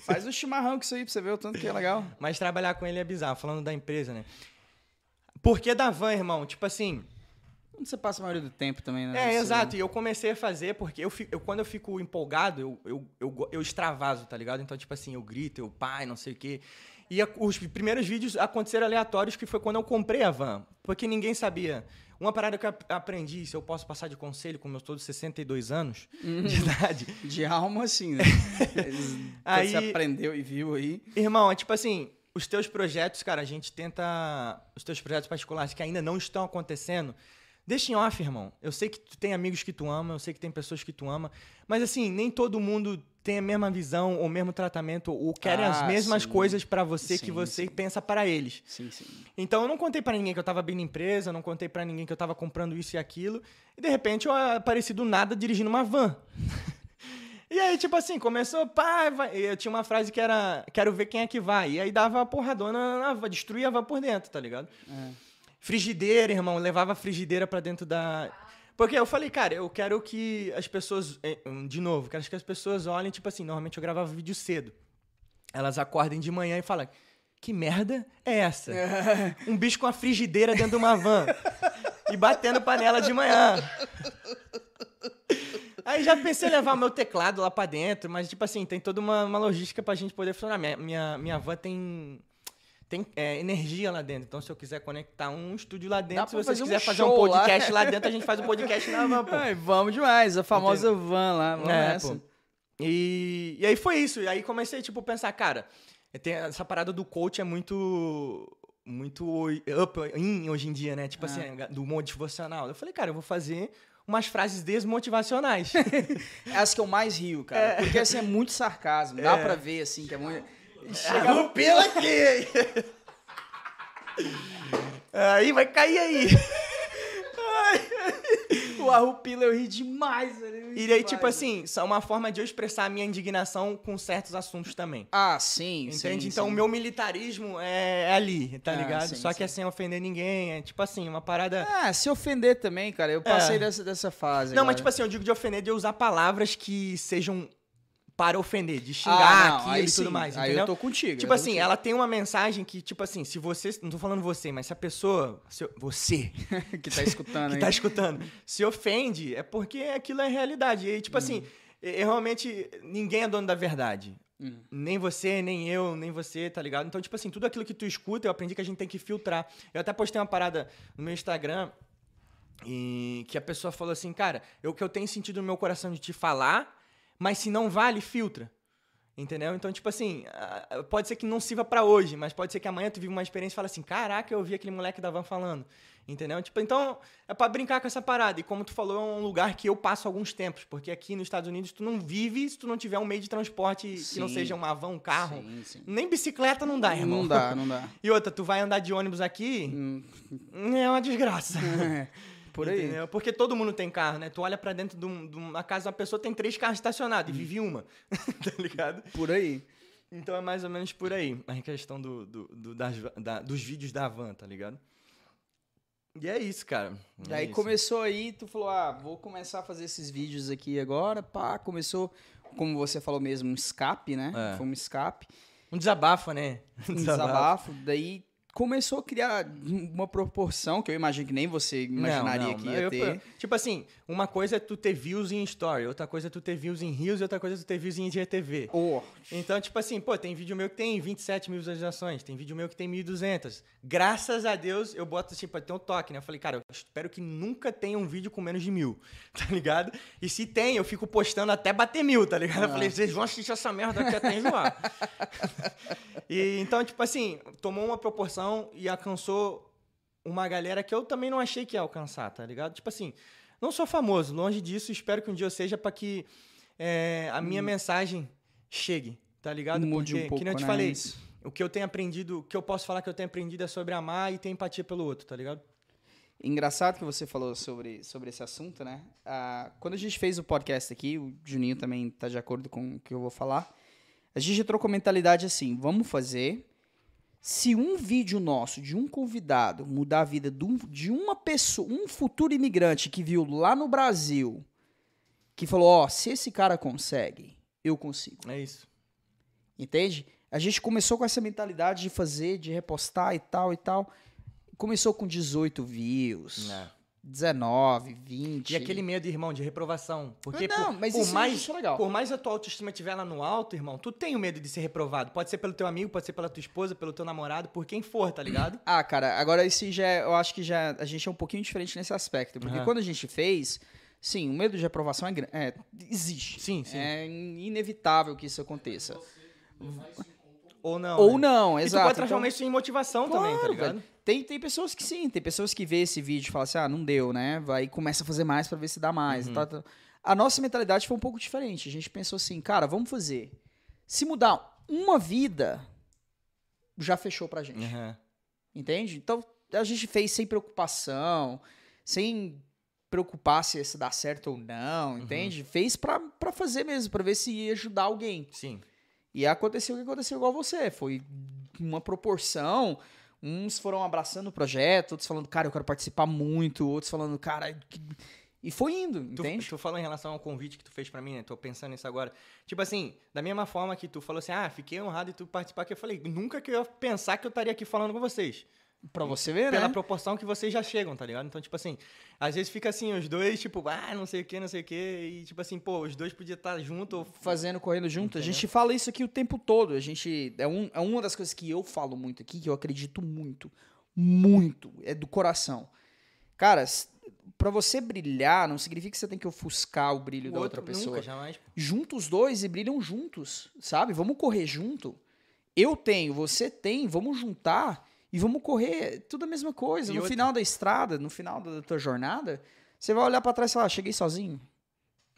Faz um chimarrão com isso aí pra você ver o tanto que é legal. Mas trabalhar com ele é bizarro, falando da empresa, né? Por que da van, irmão? Tipo assim, Onde você passa a maioria do tempo também, né? É, Você- exato. E eu comecei a fazer porque eu, fi- eu- quando eu fico empolgado, eu, eu, eu, go- eu extravaso, tá ligado? Então, tipo assim, eu grito, eu pai, não sei o quê. E a- os primeiros vídeos aconteceram aleatórios, que foi quando eu comprei a van. Porque ninguém sabia. Uma parada que eu ap- aprendi, se eu posso passar de conselho com meus todos 62 anos de idade. De alma, assim, né? Aí- aí... Você aprendeu e viu aí. Irmão, é tipo assim, os teus projetos, cara, a gente tenta. Os teus projetos particulares que ainda não estão acontecendo, deixa em off, irmão. Eu sei que tu tem amigos que tu ama, eu sei que tem pessoas que tu ama, mas assim, nem todo mundo tem a mesma visão ou o mesmo tratamento ou querem as Ah, mesmas sim. coisas pra você que Sim, você sim. pensa para eles. Sim, sim. Então eu não contei pra ninguém que eu tava abrindo empresa, eu não contei pra ninguém que eu tava comprando isso e aquilo, e de repente eu apareci do nada dirigindo uma van. E aí, tipo assim, começou, pá, vai. Eu tinha uma frase que era, quero ver quem é que vai. E aí dava a porradona na destruía a van por dentro, tá ligado? É. Frigideira, irmão, levava a frigideira pra dentro da. Porque eu falei, cara, eu quero que as pessoas. eh, De novo, quero que as pessoas olhem, tipo assim, normalmente eu gravava vídeo cedo. Elas acordem de manhã e falam. Que merda é essa? Um bicho com a frigideira dentro de uma van. e batendo panela de manhã. Aí já pensei em levar o meu teclado lá pra dentro, mas, tipo assim, tem toda uma, uma logística pra gente poder funcionar. Minha, minha, minha van tem, tem é, energia lá dentro. Então, se eu quiser conectar um estúdio lá dentro, se você fazer um quiser fazer um show lá. podcast lá. dentro, a gente faz um podcast na van, pô. Ai, vamos demais, a famosa van lá, vamos É, nessa. pô. E, e aí foi isso. E aí comecei, tipo, pensar, cara, tem essa parada do coach é muito muito up in hoje em dia, né? Tipo assim, do motivacional. Eu falei, cara, eu vou fazer umas frases desmotivacionais. É as que eu mais rio, cara. Porque assim é muito sarcasmo. Dá pra ver, assim, que é muito. Chega aqui! aí vai cair aí. O Arrupila eu ri demais, velho. eu ri E aí, demais. tipo assim, são uma forma de eu expressar a minha indignação com certos assuntos também. Ah, sim, Entende? sim, então, o meu militarismo é, é ali, tá Ah, ligado? sim, Só que sim. é sem ofender ninguém. É tipo assim, uma parada. Ah, se ofender também, cara. Eu passei É. dessa, dessa fase. Não, mas agora. tipo assim, eu digo de ofender de eu usar palavras que sejam para ofender, de Ah, xingar não, aquilo aí e tudo sim, mais, Aí entendeu? eu tô contigo. Tipo assim, contigo. ela tem uma mensagem que, tipo assim, se você. Não tô falando você, mas se a pessoa. se você que tá escutando que aí. tá escutando se ofende, é porque aquilo é realidade. E, tipo assim, eu, eu realmente. Ninguém é dono da verdade. Hum. Nem você, nem eu, nem você, tá ligado? Então, tipo assim, tudo aquilo que tu escuta, eu aprendi que a gente tem que filtrar. Eu até postei uma parada no meu Instagram e que a pessoa falou assim, cara, eu que eu tenho sentido no meu coração de te falar, mas se não vale, filtra. Entendeu? Então, tipo assim, pode ser que não sirva pra hoje, mas pode ser que amanhã tu viva uma experiência e fala assim, caraca, eu ouvi aquele moleque da van falando. Entendeu? Tipo, então, é pra brincar com essa parada. E como tu falou, é um lugar que eu passo alguns tempos, porque aqui nos Estados Unidos tu não vive se tu não tiver um meio de transporte que não Sim. seja uma van, um carro. Sim, sim. Nem bicicleta não dá, irmão. Não dá, não dá. E outra, tu vai andar de ônibus aqui, Hum, é uma desgraça. Por aí. Entendeu? Porque todo mundo tem carro, né? Tu olha pra dentro de, um- de uma casa, uma pessoa tem três carros estacionados Hum. e vive uma. tá ligado? Por aí. Então é mais ou menos por aí a questão do, do- do- das da- dos vídeos da van, tá ligado? E é isso, cara. E É aí isso. começou aí, tu falou, ah, vou começar a fazer esses vídeos aqui agora, pá, começou, como você falou mesmo, um escape, né? É. Foi um escape, Um desabafo, né? um desabafo, daí começou a criar uma proporção que eu imagino que nem você imaginaria Não, não, que ia eu- ter. Tipo assim, uma coisa é tu ter views em story, outra coisa é tu ter views em Reels e outra coisa é tu ter views em IGTV. Oh, Então, tipo assim, pô, tem vídeo meu que tem 27 mil visualizações, tem vídeo meu que tem 1.200. Graças a Deus, eu boto assim, pra ter um toque, né? Eu falei, cara, eu espero que nunca tenha um vídeo com menos de mil, tá ligado? E se tem, eu fico postando até bater mil, tá ligado? Eu Ah. falei, vocês vão assistir essa merda aqui até enjoar. e, então, tipo assim, tomou uma proporção e alcançou uma galera que eu também não achei que ia alcançar, tá ligado? Tipo assim, Não sou famoso, longe disso, espero que um dia eu seja pra que é, a minha mensagem chegue, tá ligado? Mude Porque, um pouco, que eu te né? falei, Isso. o que eu tenho aprendido, o que eu posso falar que eu tenho aprendido é sobre amar e ter empatia pelo outro, tá ligado? Engraçado que você falou sobre, sobre esse assunto, né? Ah, quando a gente fez o podcast aqui, o Juninho também tá de acordo com o que eu vou falar. A gente entrou com a mentalidade assim: vamos fazer. Se um vídeo nosso de um convidado mudar a vida de, um- de uma pessoa, um futuro imigrante que viu lá no Brasil, que falou: ó, se esse cara consegue, eu consigo. É isso. Entende? A gente começou com essa mentalidade de fazer, de repostar e tal e tal. Começou com 18 views. É. 19, 20. E aquele medo, irmão, de reprovação. Porque Não, por, mas por isso eu mais, legal. por mais a tua autoestima estiver lá no alto, irmão, tu tem o medo de ser reprovado. Pode ser pelo teu amigo, pode ser pela tua esposa, pelo teu namorado, por quem for, tá ligado? Ah, cara, agora esse já é- eu acho que já a gente é um pouquinho diferente nesse aspecto, porque Aham. quando a gente fez, sim, o medo de aprovação é, é existe. Sim, sim. É inevitável que isso aconteça. Ou não. Ou né? não, E tu exato. pode transformar Então, isso em motivação também, tá Claro, ligado? velho. Tem, tem pessoas que sim, tem pessoas que vê esse vídeo e falam assim, ah, não deu, né? Vai e começa a fazer mais pra ver se dá mais. Uhum. tal, tal. A nossa mentalidade foi um pouco diferente. A gente pensou assim, cara, vamos fazer. Se mudar uma vida, já fechou pra gente. Aham. Entende? Então a gente fez sem preocupação, sem preocupar se isso dá certo ou não, entende? Fez pra, pra fazer mesmo, pra ver se ia ajudar alguém. Sim. E aconteceu o que aconteceu igual você. Foi uma proporção. Uns foram abraçando o projeto, outros falando, cara, eu quero participar muito, outros falando, cara. que- E foi indo, Tu, entende? tu falou em relação ao convite que tu fez pra mim, né? Tô pensando nisso agora. Tipo assim, da mesma forma que tu falou assim, ah, fiquei honrado de tu participar, que eu falei, nunca que eu ia pensar que eu estaria aqui falando com vocês. Pra você ver, Pela né? proporção que vocês já chegam, tá ligado? Então, tipo assim, às vezes fica assim, os dois, tipo, ah, não sei o que, não sei o que, e tipo assim, pô, os dois podiam estar juntos. ou- Fazendo, correndo junto. A Entendeu? gente fala isso aqui o tempo todo. A gente. É, um, é uma das coisas que eu falo muito aqui, que eu acredito muito. Muito. É do coração. Cara, pra você brilhar, não significa que você tem que ofuscar o brilho O da outra pessoa. nunca, jamais. junta os dois e brilham juntos, sabe? Vamos correr junto. Eu tenho, você tem, vamos juntar e vamos correr tudo a mesma coisa. E no outra- final da estrada, no final da tua jornada, você vai olhar pra trás e falar, "Ah, cheguei sozinho.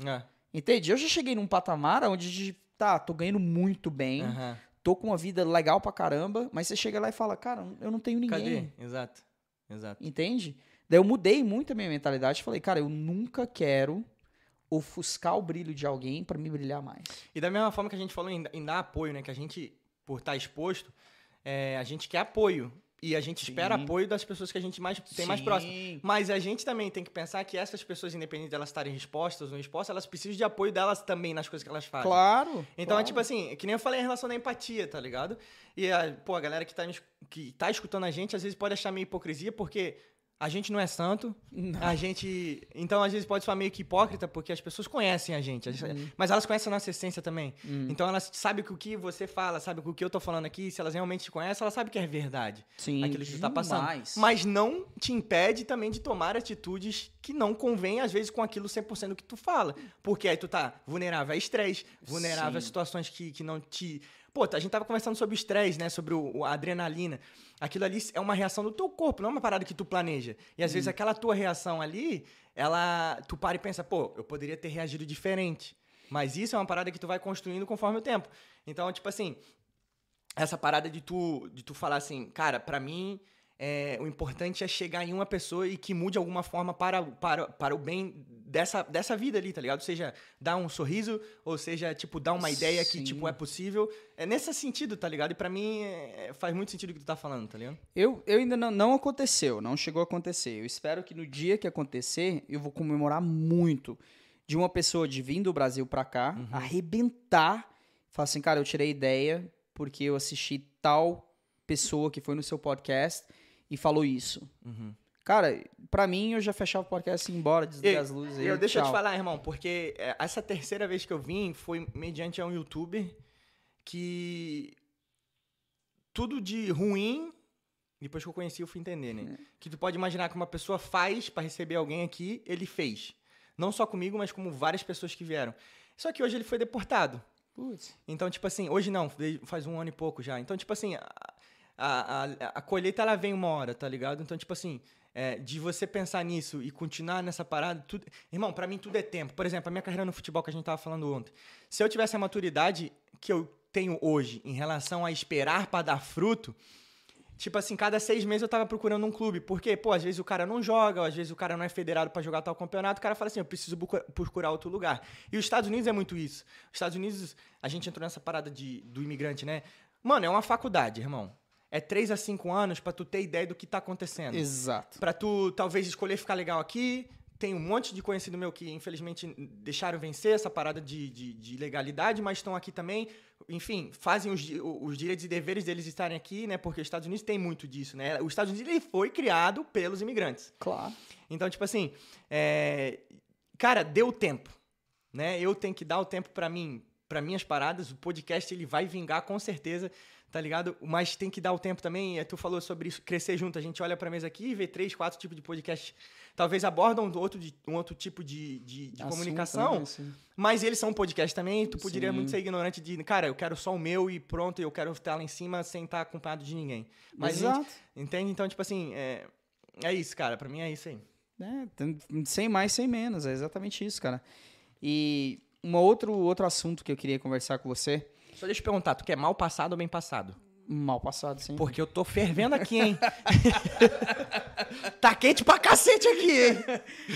É. Entende? Eu já cheguei num patamar onde, de- tá, tô ganhando muito bem, Aham. tô com uma vida legal pra caramba, mas você chega lá e fala, cara, eu não tenho ninguém. Cadê? Exato. Exato. Entende? Daí eu mudei muito a minha mentalidade e falei, cara, eu nunca quero ofuscar o brilho de alguém pra me brilhar mais. E da mesma forma que a gente falou em, em dar apoio, né? Que a gente, por estar exposto, é, a gente quer apoio. E a gente Sim. espera apoio das pessoas que a gente mais tem mais Sim. próximo. Mas a gente também tem que pensar que essas pessoas, independente de elas estarem expostas ou não expostas, elas precisam de apoio delas também nas coisas que elas fazem. Claro. Então claro. é tipo assim, que nem eu falei em relação da empatia, tá ligado? E a, pô, a galera que tá, que tá escutando a gente, às vezes pode achar meio hipocrisia, porque a gente não é santo, Não. a gente. Então, às vezes, pode soar meio que hipócrita, porque as pessoas conhecem a gente. a gente- Mas elas conhecem a nossa essência também. Hum. Então elas sabem que o que você fala, sabem que o que eu tô falando aqui, se elas realmente te conhecem, elas sabem que é verdade. Sim, aquilo que tu tá passando. demais. Mas não te impede também de tomar atitudes que não convêm, às vezes, com aquilo 100% que tu fala. Porque aí tu tá vulnerável a estresse, vulnerável a Sim. situações que, que não te. Pô, a gente tava conversando sobre o estresse, né? Sobre o, a adrenalina. Aquilo ali é uma reação do teu corpo, não é uma parada que tu planeja. E às vezes aquela tua reação ali, ela. Tu para e pensa, pô, eu poderia ter reagido diferente. Mas isso é uma parada que tu vai construindo conforme o tempo. Então, tipo assim, essa parada de tu, de tu falar assim, cara, pra mim, é, o importante é chegar em uma pessoa e que mude de alguma forma para, para, para o bem dessa, dessa vida ali, tá ligado? Seja dar um sorriso, ou seja, tipo, dar uma ideia que, Sim. tipo, é possível. É nesse sentido, tá ligado? E pra mim, é, faz muito sentido o que tu tá falando, tá ligado? Eu, eu ainda não, não aconteceu, não chegou a acontecer. Eu espero que no dia que acontecer, eu vou comemorar muito de uma pessoa de vir do Brasil pra cá, Uhum. arrebentar, falar assim, cara, eu tirei ideia porque eu assisti tal pessoa que foi no seu podcast e falou isso. Cara, pra mim, eu já fechava o podcast e ia embora, desligar as luzes. Eu, aí, deixa eu te tchau. falar, irmão, porque é, essa terceira vez que eu vim foi mediante a um youtuber que tudo de ruim, depois que eu conheci, eu fui entender, né? Que tu pode imaginar que uma pessoa faz pra receber alguém aqui, ele fez. Não só comigo, mas como várias pessoas que vieram. Só que hoje ele foi deportado. Putz. Então, tipo assim, hoje não, faz um ano e pouco já. Então, tipo assim, a, a, a, colheita ela vem uma hora, tá ligado? Então, tipo assim, é, de você pensar nisso e continuar nessa parada, tudo. Irmão, pra mim tudo é tempo. Por exemplo, a minha carreira no futebol que a gente tava falando ontem. Se eu tivesse a maturidade que eu tenho hoje em relação a esperar pra dar fruto, Tipo assim, cada seis meses eu tava procurando um clube. Porque, pô, às vezes o cara não joga, às vezes o cara não é federado pra jogar tal campeonato, o cara fala assim, eu preciso procurar outro lugar. E os Estados Unidos é muito isso. Os Estados Unidos, a gente entrou nessa parada de, do imigrante, né? Mano, é uma faculdade, irmão. É três a cinco anos pra tu ter ideia do que tá acontecendo. Exato. Pra tu talvez escolher ficar legal aqui. Tem um monte de conhecido meu que, infelizmente, deixaram vencer essa parada de, de, de legalidade, mas estão aqui também. Enfim, fazem os, os direitos e deveres deles estarem aqui, né? Porque os Estados Unidos tem muito disso, né? Os Estados Unidos ele foi criado pelos imigrantes. Claro. Então, tipo assim, é, cara, deu tempo, né? Eu tenho que dar o tempo pra mim, para minhas paradas. O podcast ele vai vingar com certeza, tá ligado? Mas tem que dar o tempo também. é, Tu falou sobre isso, crescer junto. A gente olha pra mesa aqui e vê três, quatro tipos de podcast. Talvez abordam um outro, de- um outro tipo de, de, de Assunto, comunicação. né. Mas eles são um podcast também, tu poderia Sim. muito ser ignorante de, cara, eu quero só o meu e pronto, eu quero estar lá em cima sem estar acompanhado de ninguém. Mas, gente, Exato. entende? Então, tipo assim, é, é isso, cara, pra mim é isso aí. É, sem mais, sem menos. É exatamente isso, cara. E um outro, outro assunto que eu queria conversar com você. Só deixa eu te perguntar, tu quer mal passado ou bem passado? Mal passado, sim. Porque eu tô fervendo aqui, hein? tá quente pra cacete aqui, hein?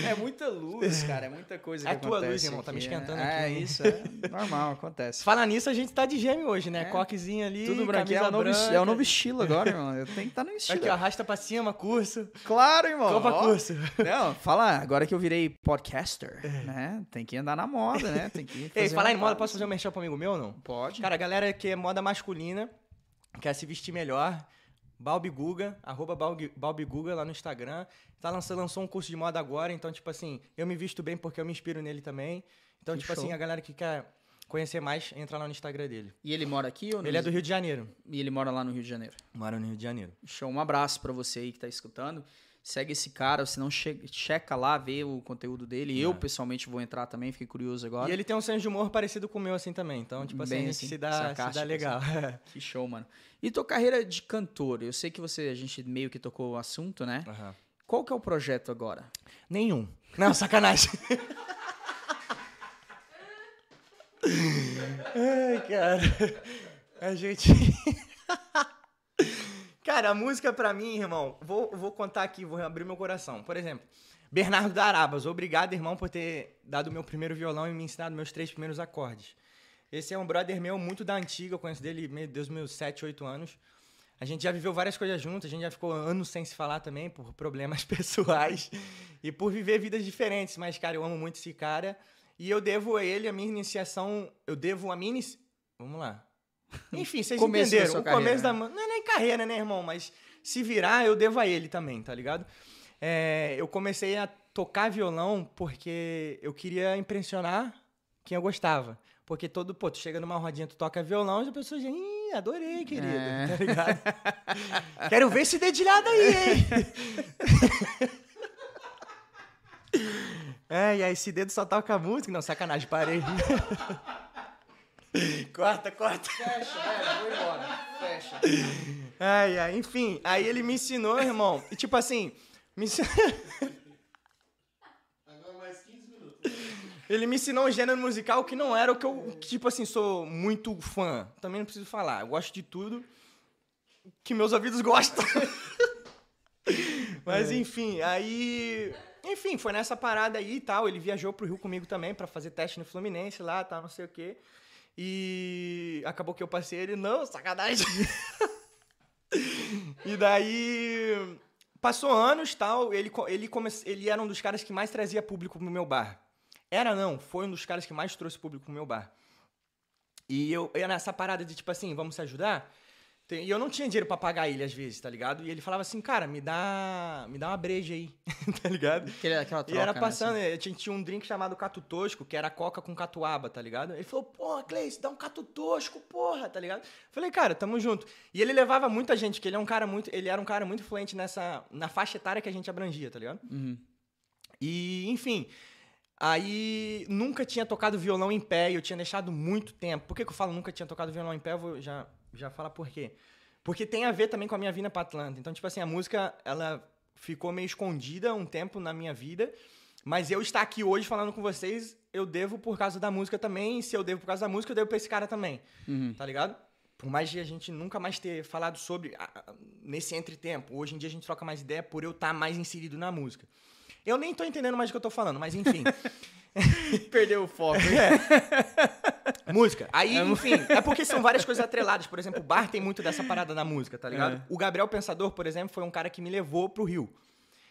É muita luz, cara. É muita coisa É que a tua acontece luz, irmão, tá me aqui, esquentando né? aqui, É, isso. É normal, acontece. Falar nisso, a gente tá de gêmeo hoje, né? É. Coquezinho ali, Tudo branquinho. É camisa o, novo, branca. é o novo estilo agora, irmão. Eu tenho que estar no estilo. Aqui, ó, arrasta pra cima, curso. Claro, irmão. Copa Ó. curso. Não, fala, agora que eu virei podcaster, né? Tem que andar na moda, né? Tem que Ei, falar em moda, posso fazer um merchan pro amigo meu ou não? Pode. Cara, a galera que é moda masculina, quer se vestir melhor, Balbi Guga, arroba Balbi, Balbi Guga lá no Instagram. Tá lançando, lançou um curso de moda agora, então, tipo assim, eu me visto bem porque eu me inspiro nele também. Então, Que tipo show. assim, a galera que quer conhecer mais, entra lá no Instagram dele. E ele mora aqui ou no Ele é do Rio de Janeiro. E ele mora lá no Rio de Janeiro. Mora no Rio de Janeiro. Show, um abraço pra você aí que tá escutando. Segue esse cara, se não che checa lá, vê o conteúdo dele. Eu, É. pessoalmente, vou entrar também, fiquei curioso agora. E ele tem um senso de humor parecido com o meu, assim, também. Então, tipo assim, Bem assim, se, dá, se dá legal. Que show, mano. E tua carreira de cantor? Eu sei que você, a gente meio que tocou o assunto, né? Aham. Qual que é o projeto agora? Nenhum. Não, sacanagem. Ai, cara. A gente. Cara, a música pra mim, irmão, vou, vou contar aqui, vou abrir meu coração. Por exemplo, Bernardo da Arabas. Obrigado, irmão, por ter dado o meu primeiro violão e me ensinado meus três primeiros acordes. Esse é um brother meu muito da antiga, eu conheço dele, meu Deus, meus 7, 8 anos. A gente já viveu várias coisas juntos, a gente já ficou anos sem se falar também, por problemas pessoais e por viver vidas diferentes. Mas, cara, eu amo muito esse cara. E eu devo a ele a minha iniciação. Eu devo a minha. Vamos lá. Enfim, vocês entenderam. o carreira, começo da. Não é nem carreira, né, irmão? Mas se virar, eu devo a ele também, tá ligado? É, eu comecei a tocar violão porque eu queria impressionar quem eu gostava. Porque todo, pô, tu chega numa rodinha, tu toca violão, e a pessoa já, ih, adorei, querido, É. tá ligado? Quero ver esse dedilhado aí, hein? é, e aí esse dedo só toca música. Não, sacanagem, parei. corta, corta. Fecha, velho, vou embora. Fecha. Ai, ai, enfim, aí ele me ensinou, irmão. E tipo assim, me ensinou... Agora mais 15 minutos. ele me ensinou um gênero musical que não era o que eu, tipo assim, sou muito fã. Também não preciso falar. Eu gosto de tudo que meus ouvidos gostam. Mas enfim, aí. Enfim, foi nessa parada aí e tal. Ele viajou pro Rio comigo também pra fazer teste no Fluminense lá, tal, não sei o quê. E acabou que eu passei ele, não, sacanagem. e daí. Passou anos tal. Ele, ele, come, ele era um dos caras que mais trazia público pro meu bar. Era não, foi um dos caras que mais trouxe público pro meu bar. E eu, eu nessa parada de tipo assim, vamos se ajudar? Tem- E eu não tinha dinheiro pra pagar ele às vezes, tá ligado? E ele falava assim, cara, me dá, me dá uma breja aí, tá ligado? Aquele, aquela troca, e era né, passando, assim. eh, tinha, tinha um drink chamado Cato Tosco, que era coca com catuaba, tá ligado? Ele falou, porra, Cleice, dá um Cato Tosco, porra, tá ligado? Falei, cara, tamo junto. E ele levava muita gente, que ele é um cara muito, ele era um cara muito influente nessa, na faixa etária que a gente abrangia, tá ligado? Uhum. E, enfim, aí nunca tinha tocado violão em pé e eu tinha deixado muito tempo. Por que, que eu falo nunca tinha tocado violão em pé? Eu vou já, já falar por quê. Porque tem a ver também com a minha vinda pra Atlanta. Então, tipo assim, a música, ela ficou meio escondida um tempo na minha vida. Mas eu estar aqui hoje falando com vocês, eu devo por causa da música também. E se eu devo por causa da música, eu devo pra esse cara também. Uhum. Tá ligado? Por mais de a gente nunca mais ter falado sobre nesse entretempo. Hoje em dia a gente troca mais ideia por eu estar mais inserido na música. Eu nem tô entendendo mais o que eu tô falando, mas enfim. Perdeu o foco. música. Aí, enfim, é porque são várias coisas atreladas. Por exemplo, o bar tem muito dessa parada na música, tá ligado? É. O Gabriel Pensador, por exemplo, foi um cara que me levou pro Rio.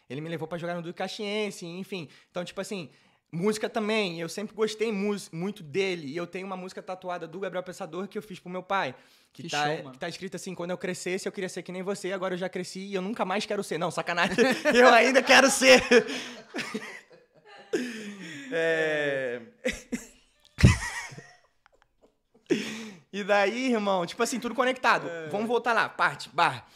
Ele me levou pra jogar no Duque Caxiense, enfim. Então, tipo assim, música também. Eu sempre gostei muito dele. E eu tenho uma música tatuada do Gabriel Pensador que eu fiz pro meu pai. Que, Que tá, show, que tá escrito assim, quando eu crescesse, eu queria ser que nem você, agora eu já cresci e eu nunca mais quero ser. Não, sacanagem. eu ainda quero ser. é... E daí, irmão, tipo assim, tudo conectado. Vamos voltar lá, parte, bar.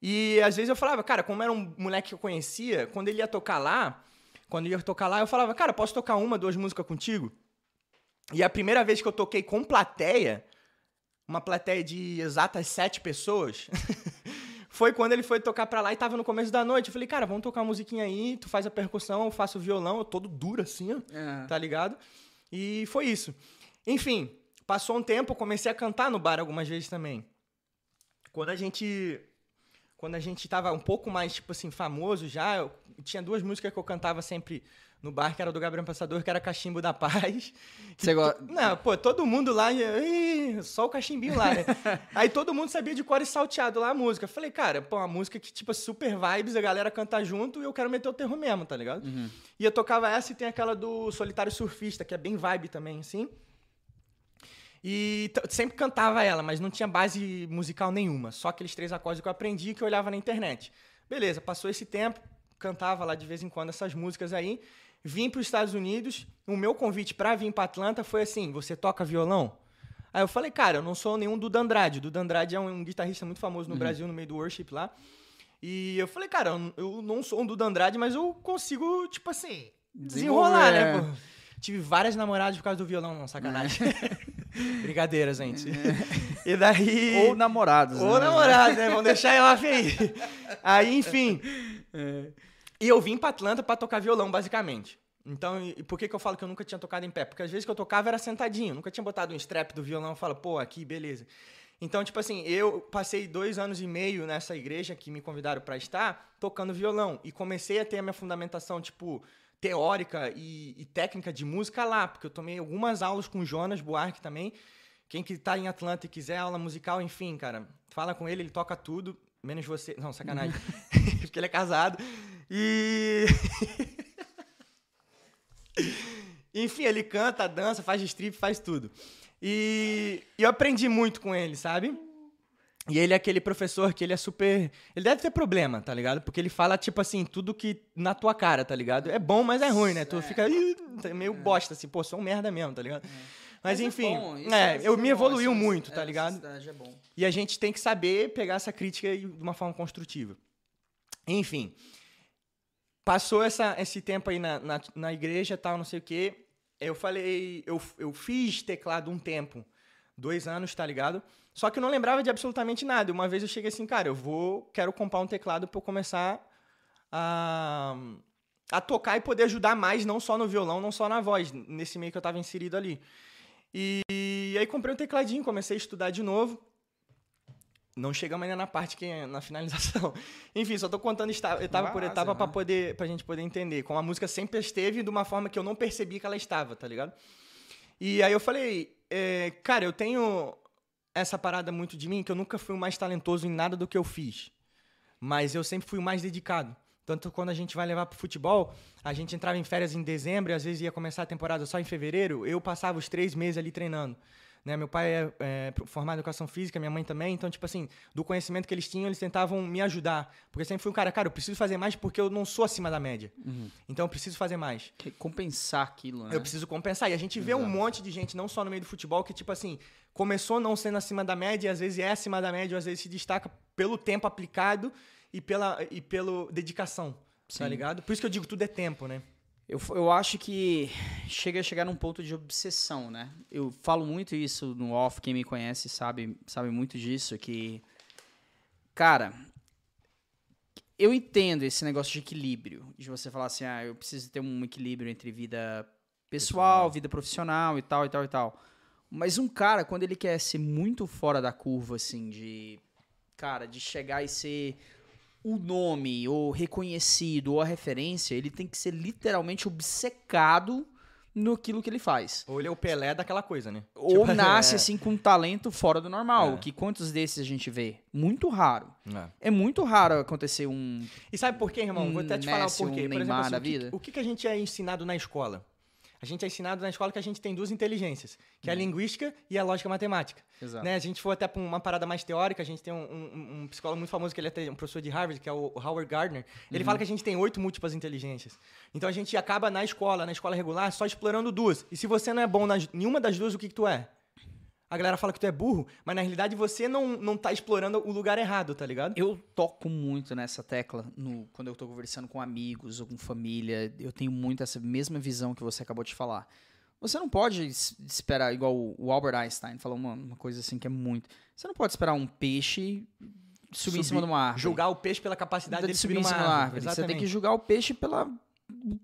E às vezes eu falava, cara, como era um moleque que eu conhecia, quando ele ia tocar lá, quando ele ia tocar lá, eu falava, cara, posso tocar uma, duas músicas contigo? E a primeira vez que eu toquei com plateia, uma plateia de exatas sete pessoas, foi quando ele foi tocar pra lá e tava no começo da noite. Eu falei, cara, vamos tocar uma musiquinha aí, tu faz a percussão, eu faço o violão, eu todo duro assim, ó É. tá ligado? E foi isso. Enfim, passou um tempo, comecei a cantar no bar algumas vezes também. Quando a gente quando a gente tava um pouco mais, tipo assim, famoso já, eu tinha duas músicas que eu cantava sempre no bar, que era do Gabriel Passador, que era Cachimbo da Paz. Você gosta. Não, pô, todo mundo lá, ih, só o cachimbinho lá, né? Aí todo mundo sabia de cor e salteado lá a música. Eu Falei, cara, pô, uma música que, tipo, super vibes, a galera canta junto e eu quero meter o terror mesmo, tá ligado? Uhum. E eu tocava essa e tem aquela do Solitário Surfista, que é bem vibe também, assim. E sempre cantava ela, mas não tinha base musical nenhuma. Só aqueles três acordes que eu aprendi que eu olhava na internet. Beleza, passou esse tempo, cantava lá de vez em quando essas músicas aí. Vim para os Estados Unidos. O meu convite para vir para Atlanta foi assim: você toca violão? Aí eu falei, cara, eu não sou nenhum Duda Andrade. Duda Andrade é um, um guitarrista muito famoso no Brasil, no meio do worship lá. E eu falei, cara, eu, não sou um Duda Andrade, mas eu consigo, tipo assim, desenrolar, né? Pô? Tive várias namoradas por causa do violão, não, sacanagem. Brincadeira, gente. E daí. Ou namorados. Ou né? namorado, né? Vamos deixar off aí. Aí, enfim. E eu vim pra Atlanta pra tocar violão, basicamente. Então, e por que, que eu falo que eu nunca tinha tocado em pé? Porque às vezes que eu tocava era sentadinho, nunca tinha botado um strap do violão e falo, pô, aqui, beleza. Então, tipo assim, eu passei dois anos e meio nessa igreja que me convidaram pra estar, tocando violão. E comecei a ter a minha fundamentação, tipo, teórica e, e técnica de música lá, porque eu tomei algumas aulas com o Jonas Buarque também. Quem que tá em Atlanta e quiser aula musical, enfim, cara, fala com ele, ele toca tudo, menos você. Não, sacanagem. porque ele é casado. E. Enfim, ele canta, dança, faz strip, faz tudo. E e eu aprendi muito com ele, sabe? E ele é aquele professor que ele é super. Ele deve ter problema, tá ligado? Porque ele fala, tipo assim, tudo que na tua cara, tá ligado? É bom, mas é ruim, né? Tu fica "Ih", tá meio bosta, assim, pô, sou um merda mesmo, tá ligado? Mas, é enfim, bom, isso é, isso eu é me evoluiu muito, é, tá ligado? É bom. E a gente tem que saber pegar essa crítica de uma forma construtiva. Enfim, passou essa, esse tempo aí na, na, na igreja tal, não sei o quê. Eu falei, eu, eu fiz teclado um tempo, dois anos, tá ligado? Só que eu não lembrava de absolutamente nada. Uma vez eu cheguei assim, cara, eu vou, quero comprar um teclado para eu começar a, a tocar e poder ajudar mais, não só no violão, não só na voz, nesse meio que eu tava inserido ali. E, aí comprei um tecladinho, comecei a estudar de novo. Não chegamos ainda na parte que é na finalização. Enfim, só tô contando etapa por Vaza, etapa né? poder pra gente poder entender como a música sempre esteve de uma forma que eu não percebi que ela estava, tá ligado? E aí eu falei, é, cara, eu tenho essa parada muito de mim que eu nunca fui o mais talentoso em nada do que eu fiz. Mas eu sempre fui o mais dedicado. Tanto quando a gente vai levar pro futebol, a gente entrava em férias em dezembro e às vezes ia começar a temporada só em fevereiro, eu passava os três meses ali treinando. Né? Meu pai é, é formado em educação física, minha mãe também, então, tipo assim, do conhecimento que eles tinham, eles tentavam me ajudar. Porque eu sempre fui um cara, cara, eu preciso fazer mais porque eu não sou acima da média. Então eu preciso fazer mais. Que- Compensar aquilo, né? Eu preciso compensar. E a gente vê um Exato. monte de gente, não só no meio do futebol, que, tipo assim, começou não sendo acima da média, e às vezes é acima da média, ou às vezes se destaca pelo tempo aplicado e pela e pelo dedicação. Tá Sim. ligado? Por isso que eu digo tudo é tempo, né? Eu, eu acho que chega a chegar num ponto de obsessão, né? Eu falo muito isso no off, quem me conhece sabe, sabe muito disso, que, cara, eu entendo esse negócio de equilíbrio, de você falar assim, ah, eu preciso ter um equilíbrio entre vida pessoal, vida profissional e tal, e tal, e tal. Mas um cara, quando ele quer ser muito fora da curva, assim, de. Cara, de chegar e ser o nome, ou reconhecido, ou a referência, ele tem que ser literalmente obcecado no aquilo que ele faz. Ou ele é o Pelé daquela coisa, né? Ou Tipo, nasce é. assim com um talento fora do normal. É. Que quantos desses a gente vê? Muito raro. É. É muito raro acontecer um. E sabe por quê, irmão? Vou Um até te falar o Messi, um porquê. Por exemplo, assim, da o que- vida. o que a gente é ensinado na escola? A gente é ensinado na escola que a gente tem duas inteligências, que é a Hum. linguística e a lógica matemática. Exato. Né? A gente for até para uma parada mais teórica, a gente tem um, um- um psicólogo muito famoso, que ele é até um professor de Harvard, que é o Howard Gardner. Ele Uhum. fala que a gente tem oito múltiplas inteligências. Então a gente acaba na escola, na escola regular, só explorando duas. E se você não é bom nas nenhuma das duas, o que, que tu é? A galera fala que tu é burro, mas na realidade você não, não tá explorando o lugar errado, tá ligado? Eu toco muito nessa tecla no, quando eu tô conversando com amigos ou com família. Eu tenho muito essa mesma visão que você acabou de falar. Você não pode es- esperar, igual o Albert Einstein falou uma, uma coisa assim que é muito. Você não pode esperar um peixe subir, em cima Subir, de uma árvore. Julgar o peixe pela capacidade de dele subir subir em cima de uma árvore. árvore. Você tem que julgar o peixe pela.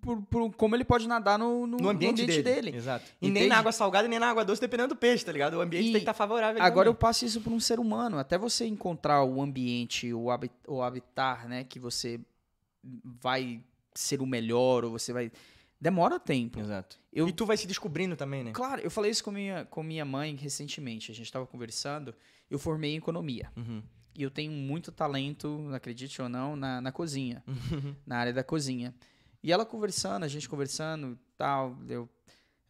Por, por como ele pode nadar no, no, no ambiente, dele. dele. Exato. E Entende? nem na água salgada, nem na água doce, dependendo do peixe, tá ligado? O ambiente E tem que estar favorável. Agora eu também. passo isso para um ser humano. Até você encontrar o ambiente, o, habi o habitat, né? Que você vai ser o melhor, ou você vai. Demora tempo. Exato. Eu- E tu vai se descobrindo também, né? Claro, eu falei isso com minha, com minha mãe recentemente. A gente estava conversando. Eu formei em economia. Uhum. E eu tenho muito talento, acredite ou não, na, na cozinha. Uhum. na área da cozinha. E ela conversando, a gente conversando e tal, eu,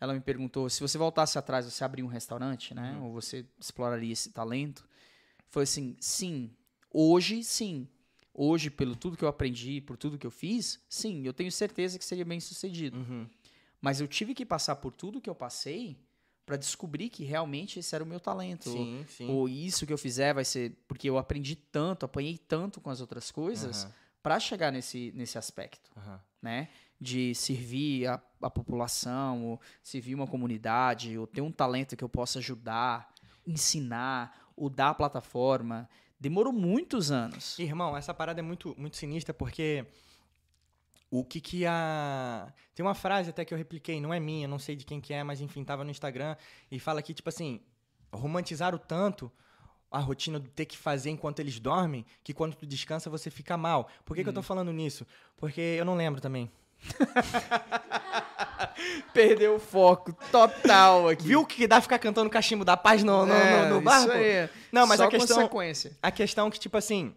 ela me perguntou se você voltasse atrás, você abriria um restaurante, né? Ou você exploraria esse talento? Foi assim, sim. Hoje, sim. Hoje, pelo tudo que eu aprendi, por tudo que eu fiz, sim, eu tenho certeza que seria bem sucedido. Uhum. Mas eu tive que passar por tudo que eu passei para descobrir que realmente esse era o meu talento. Ou- Sim, sim. Ou isso que eu fizer vai ser porque eu aprendi tanto, apanhei tanto com as outras coisas Aham, para chegar nesse, nesse aspecto aham. né? De servir a, a população, ou servir uma comunidade, ou ter um talento que eu possa ajudar, ensinar, ou dar a plataforma. Demorou muitos anos. Irmão, essa parada é muito, muito sinistra porque o que que a... Tem uma frase até que eu repliquei, não é minha, não sei de quem que é, mas enfim, tava no Instagram e fala que, tipo assim, romantizaram tanto a rotina do ter que fazer enquanto eles dormem, que quando tu descansa você fica mal. Por que, que eu tô falando nisso? Porque eu não lembro também. Perdeu o foco total aqui. Viu o que dá ficar cantando cachimbo da paz no, no, É, no, no isso barco? aí. Não, mas Só a questão... consequência. A questão que, tipo assim,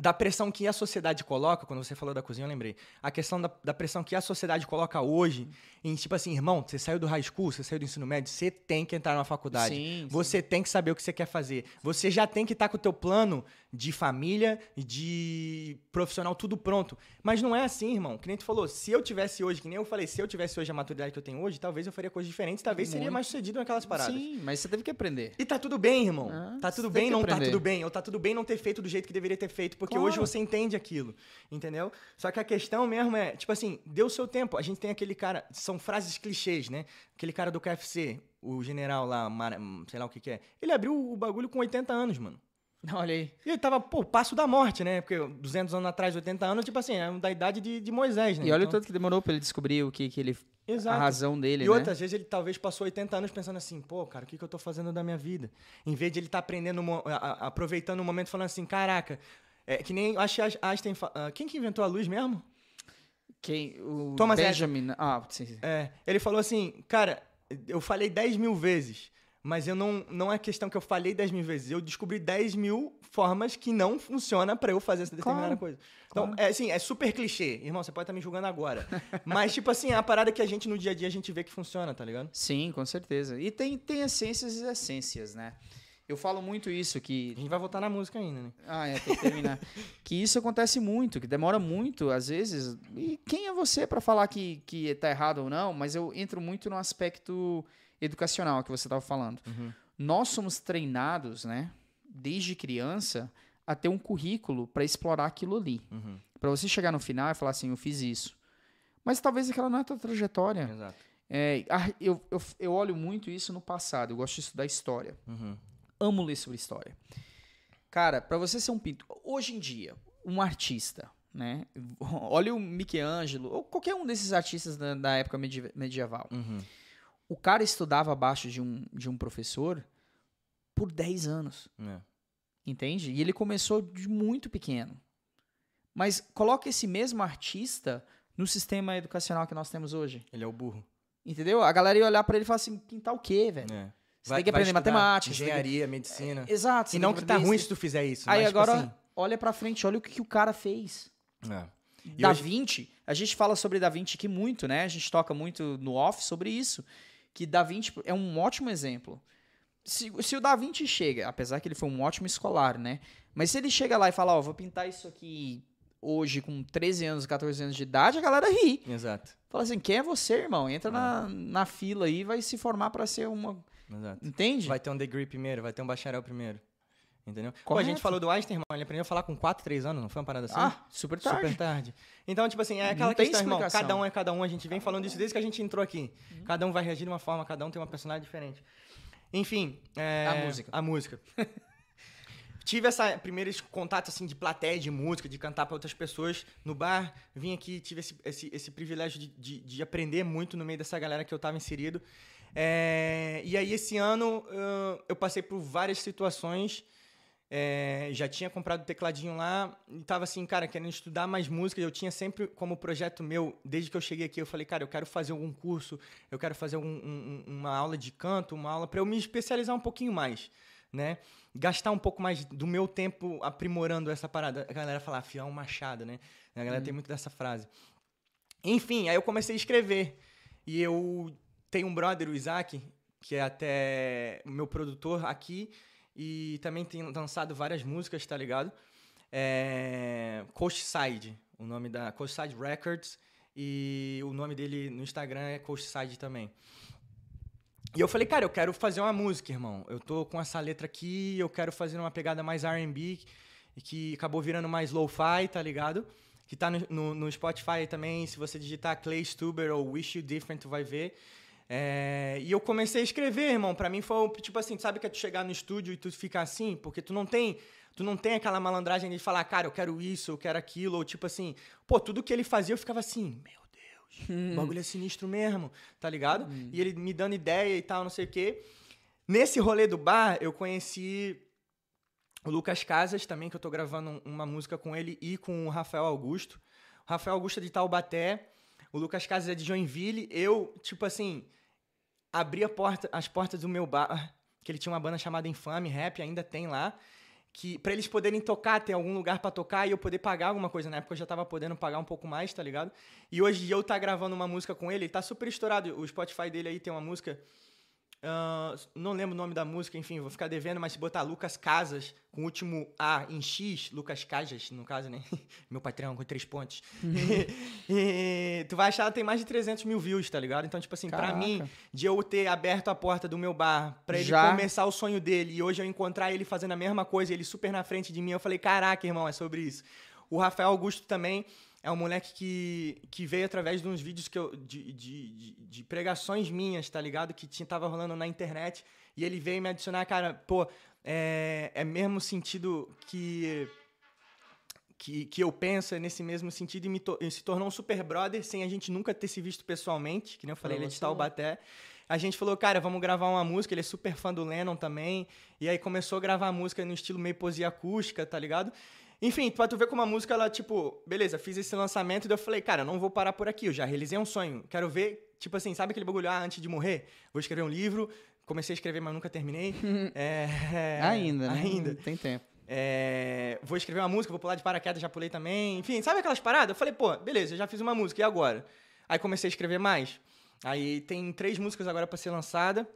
da pressão que a sociedade coloca, quando você falou da cozinha, eu lembrei. A questão da, da pressão que a sociedade coloca hoje, em tipo assim, irmão, você saiu do high school, você saiu do ensino médio, você tem que entrar na faculdade. Sim, Você tem que saber o que você quer fazer. Você já tem que estar com o teu plano de família, de profissional, tudo pronto. Mas não é assim, irmão. Que nem tu falou, se eu tivesse hoje, que nem eu falei, se eu tivesse hoje a maturidade que eu tenho hoje, talvez eu faria coisas diferentes, talvez seria Muito. mais sucedido naquelas paradas. Sim, mas você teve que aprender. E tá tudo bem, irmão. Ah, tá tudo bem, não tá aprender. tudo bem. Ou tá tudo bem não ter feito do jeito que deveria ter feito, porque Claro. hoje você entende aquilo. Entendeu? Só que a questão mesmo é, tipo assim, deu o seu tempo. A gente tem aquele cara, são frases clichês, né? Aquele cara do KFC, o general lá, sei lá o que que é. Ele abriu o bagulho com 80 anos, mano. Olha aí. E ele tava, pô, passo da morte, né? Porque 200 anos atrás, 80 anos, tipo assim, é da idade de, de Moisés, né? E olha o Então- tanto que demorou pra ele descobrir o que, que ele. Exato. A razão dele, E né? outras vezes ele talvez passou 80 anos pensando assim, pô, cara, o que, que eu tô fazendo da minha vida? Em vez de ele estar aprendendo, mo- a- a- aproveitando o momento, falando assim, caraca, é que nem, acho que Einstein, ah, quem que inventou a luz mesmo? Quem, o Thomas Benjamin. Ah, sim, sim. É, ele falou assim, cara, eu falei 10 mil vezes, mas eu não, não é questão que eu falei 10 mil vezes, eu descobri 10 mil formas que não funciona pra eu fazer essa determinada Claro, coisa. Então, é assim, é super clichê. Irmão, você pode estar me julgando agora. mas, tipo assim, é a parada que a gente no dia a dia a gente vê que funciona, tá ligado? Sim, com certeza. E tem, tem essências e essências, né? Eu falo muito isso, que A gente vai voltar na música ainda, né? Ah, é, tem que terminar. que isso acontece muito, que demora muito, às vezes. E quem é você para falar que, que tá errado ou não? Mas eu entro muito no aspecto educacional que você estava falando. Uhum. Nós somos treinados, né, desde criança, a ter um currículo para explorar aquilo ali. Uhum. Para você chegar no final e falar assim, eu fiz isso. Mas talvez aquela não é a tua trajetória. Exato. É, eu, eu, eu olho muito isso no passado, eu gosto de estudar história Uhum. Amo ler sobre história. Cara, pra você ser um pintor, hoje em dia, um artista, né? Olha o Michelangelo, ou qualquer um desses artistas da, da época medi- medieval. Uhum. O cara estudava abaixo de um, de um professor por 10 anos, É. entende? E ele começou de muito pequeno. Mas coloca esse mesmo artista no sistema educacional que nós temos hoje. Ele é o burro. Entendeu? A galera ia olhar pra ele e falar assim: pintar o quê, velho? É. Você tem que aprender matemática, tem que- Engenharia, medicina. Exato. você E não que tá ruim se tu fizer isso. Aí mas, tipo agora, assim, olha pra frente, olha o que, que o cara fez. é. E Da hoje- Vinci, a gente fala sobre Da Vinci aqui muito, né? A gente toca muito no off sobre isso. Que Da Vinci é um ótimo exemplo. Se, se o Da Vinci chega, apesar que ele foi um ótimo escolar, né? Mas se ele chega lá e fala, ó, vou pintar isso aqui hoje com 13 anos, 14 anos de idade, a galera ri. Exato. Fala assim, quem é você, irmão? Entra na, na fila aí e vai se formar pra ser uma... Exato. Entende? Vai ter um degree primeiro, vai ter um bacharel primeiro. Entendeu? Pô, a Correto. gente falou do Einstein, irmão. Ele aprendeu a falar com 4, 3 anos, não foi uma parada assim? Ah, super tarde. Super tarde. Então, tipo assim, é aquela questão, irmão. Cada um é cada um. A gente vem falando isso desde que a gente entrou aqui. Cada um vai reagir de uma forma, cada um tem uma personalidade diferente. Enfim. é, A música. A música. tive essa primeiro contato assim de plateia de música, de cantar para outras pessoas no bar. Vim aqui, tive esse, esse, esse privilégio de, de, de aprender muito no meio dessa galera que eu tava inserido. É, e aí, esse ano, eu passei por várias situações. É, já tinha comprado o tecladinho lá e tava assim, cara, querendo estudar mais música. Eu tinha sempre como projeto meu, desde que eu cheguei aqui, eu falei, cara, eu quero fazer algum curso, eu quero fazer um- um- uma aula de canto, uma aula para eu me especializar um pouquinho mais, né? Gastar um pouco mais do meu tempo aprimorando essa parada. A galera fala, afiar um machado, né? A galera tem muito dessa frase. Enfim, aí eu comecei a escrever. E eu tenho um brother, o Isaac, que é até meu produtor aqui, e também tem lançado várias músicas, tá ligado? É... Coastside, o nome da Coastside Records, e o nome dele no Instagram é Coastside também. E eu falei, cara, eu quero fazer uma música, irmão. Eu tô com essa letra aqui, eu quero fazer uma pegada mais R&B, que acabou virando mais lo-fi, tá ligado? Que tá no, no, no Spotify também, se você digitar Clay Stuber ou Wish You Different, tu vai ver. É, e eu comecei a escrever, irmão. Pra mim foi tipo assim, sabe que é tu chegar no estúdio e tu ficar assim, porque tu não tem, tu não tem aquela malandragem de falar, cara, eu quero isso, eu quero aquilo, ou tipo assim, pô, tudo que ele fazia eu ficava assim, meu Deus, o bagulho é sinistro mesmo, tá ligado? E ele me dando ideia e tal, não sei o quê. Nesse rolê do bar, eu conheci o Lucas Casas também, que eu tô gravando um- uma música com ele e com o Rafael Augusto. O Rafael Augusto é de Taubaté, o Lucas Casas é de Joinville. Eu, tipo assim, abri porta, as portas do meu bar, que ele tinha uma banda chamada Infame Rap, ainda tem lá, que para eles poderem tocar, ter algum lugar pra tocar e eu poder pagar alguma coisa. Na época eu já tava podendo pagar um pouco mais, tá ligado? E hoje eu tá gravando uma música com ele, ele tá super estourado. O Spotify dele aí tem uma música ah, não lembro o nome da música, enfim, vou ficar devendo, mas se botar Lucas Casas, com o último A em X, Lucas Casas, no caso, né? Meu patrão com três pontos. e, tu vai achar que tem mais de 300 mil views, tá ligado? Então, tipo assim, pra Caraca. mim, de eu ter aberto a porta do meu bar pra ele Já. começar o sonho dele e hoje eu encontrar ele fazendo a mesma coisa, ele super na frente de mim, eu falei, caraca, irmão, é sobre isso. O Rafael Augusto também é um moleque que, que veio através de uns vídeos que eu, de, de, de, de pregações minhas, tá ligado? Que tinha, tava rolando na internet. E ele veio me adicionar, cara, pô, é, é mesmo sentido que, que, que eu penso, é nesse mesmo sentido, e to- e se tornou um super brother sem a gente nunca ter se visto pessoalmente, que nem eu falei, Pra ele é de. Taubaté. A gente falou, cara, vamos gravar uma música, ele é super fã do Lennon também. E aí começou a gravar a música no estilo meio poesia acústica, tá ligado? Enfim, pra tu ver como a música, ela, tipo, beleza, fiz esse lançamento e daí eu falei, cara, não vou parar por aqui, eu já realizei um sonho. Quero ver, tipo assim, sabe aquele bagulho, ah, antes de morrer, vou escrever um livro. Comecei a escrever, mas nunca terminei. É, ainda, né? Ainda. Tem tempo. É, vou escrever uma música, vou pular de paraquedas, já pulei também. Enfim, sabe aquelas paradas? Eu falei, pô, beleza, eu já fiz uma música, e agora? Aí comecei a escrever mais. Aí tem três músicas agora pra ser lançada.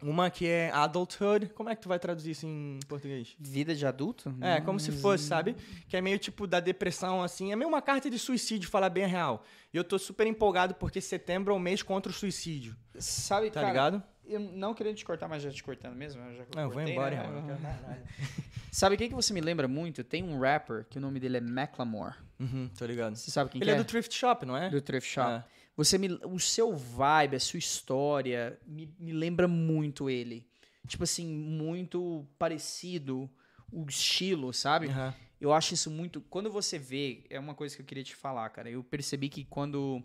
Uma que é Adulthood. Como é que tu vai traduzir isso em português? Vida de adulto? É, como se fosse, sabe? Que é meio tipo da depressão, assim. É meio uma carta de suicídio, falar bem a real. E eu tô super empolgado porque setembro é o mês contra o suicídio. Sabe, Tá cara, ligado? eu não querendo te cortar, mas já te cortando mesmo. eu já Não, eu vou embora, né? Não quero mais nada. Sabe quem que você me lembra muito? Tem um rapper que o nome dele é Macklemore. Uhum, tô ligado. Você sabe quem Ele que é do Thrift Shop, não é? do Thrift Shop. É. Você me, o seu vibe, a sua história me, me lembra muito ele. Tipo assim, muito parecido o estilo, sabe? Aham. Eu acho isso muito. Quando você vê, é uma coisa que eu queria te falar, cara. Eu percebi que quando.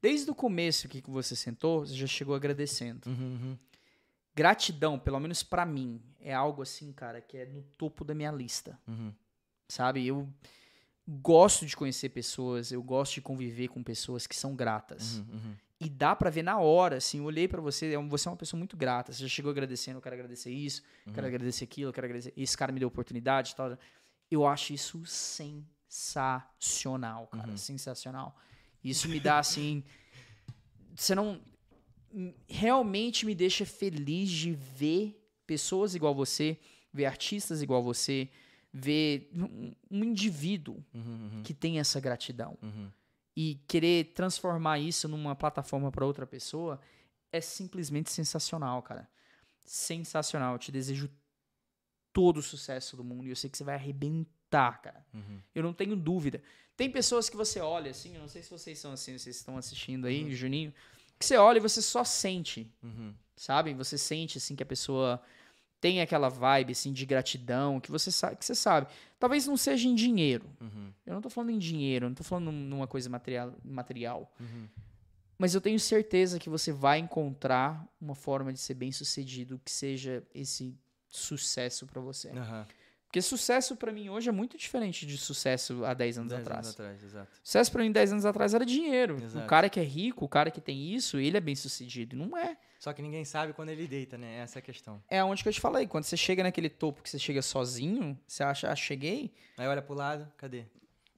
Desde o começo que você sentou, você já chegou agradecendo. Uhum, uhum. Gratidão, pelo menos pra mim, é algo assim, cara, que é no topo da minha lista. Uhum. Sabe? Eu gosto de conhecer pessoas, eu gosto de conviver com pessoas que são gratas. Uhum, uhum. E dá pra ver na hora, assim, eu olhei pra você, é você é uma pessoa muito grata. Você já chegou agradecendo, eu quero agradecer isso, Uhum. quero agradecer aquilo, eu quero agradecer. Esse cara me deu oportunidade e tal. Eu acho isso sensacional, cara. Uhum. Sensacional. Isso me dá, assim. Você não. Realmente me deixa feliz de ver pessoas igual você, ver artistas igual você, ver um, um indivíduo Uhum, uhum, que tem essa gratidão uhum. e querer transformar isso numa plataforma para outra pessoa é simplesmente sensacional, cara. Sensacional. Eu te desejo todo o sucesso do mundo e eu sei que você vai arrebentar, cara. Uhum. Eu não tenho dúvida. Tem pessoas que você olha assim, eu não sei se vocês são assim, vocês estão assistindo aí, Juninho, que você olha e você só sente, Uhum. sabe? Você sente assim que a pessoa tem aquela vibe assim de gratidão, que você sabe, que você sabe. Talvez não seja em dinheiro. Uhum. Eu não tô falando em dinheiro, eu não tô falando num- numa coisa material, material. Uhum. Mas eu tenho certeza que você vai encontrar uma forma de ser bem sucedido que seja esse sucesso pra você. Aham. Porque sucesso pra mim hoje é muito diferente de sucesso há 10 anos Dez atrás. anos atrás, exato. Sucesso pra mim 10 anos atrás era dinheiro. Exato. O cara que é rico, o cara que tem isso, ele é bem sucedido. Não é. Só que ninguém sabe quando ele deita, né? Essa é a questão. É onde que eu te falei. Quando você chega naquele topo que você chega sozinho, você acha, ah, cheguei. Aí olha pro lado, cadê?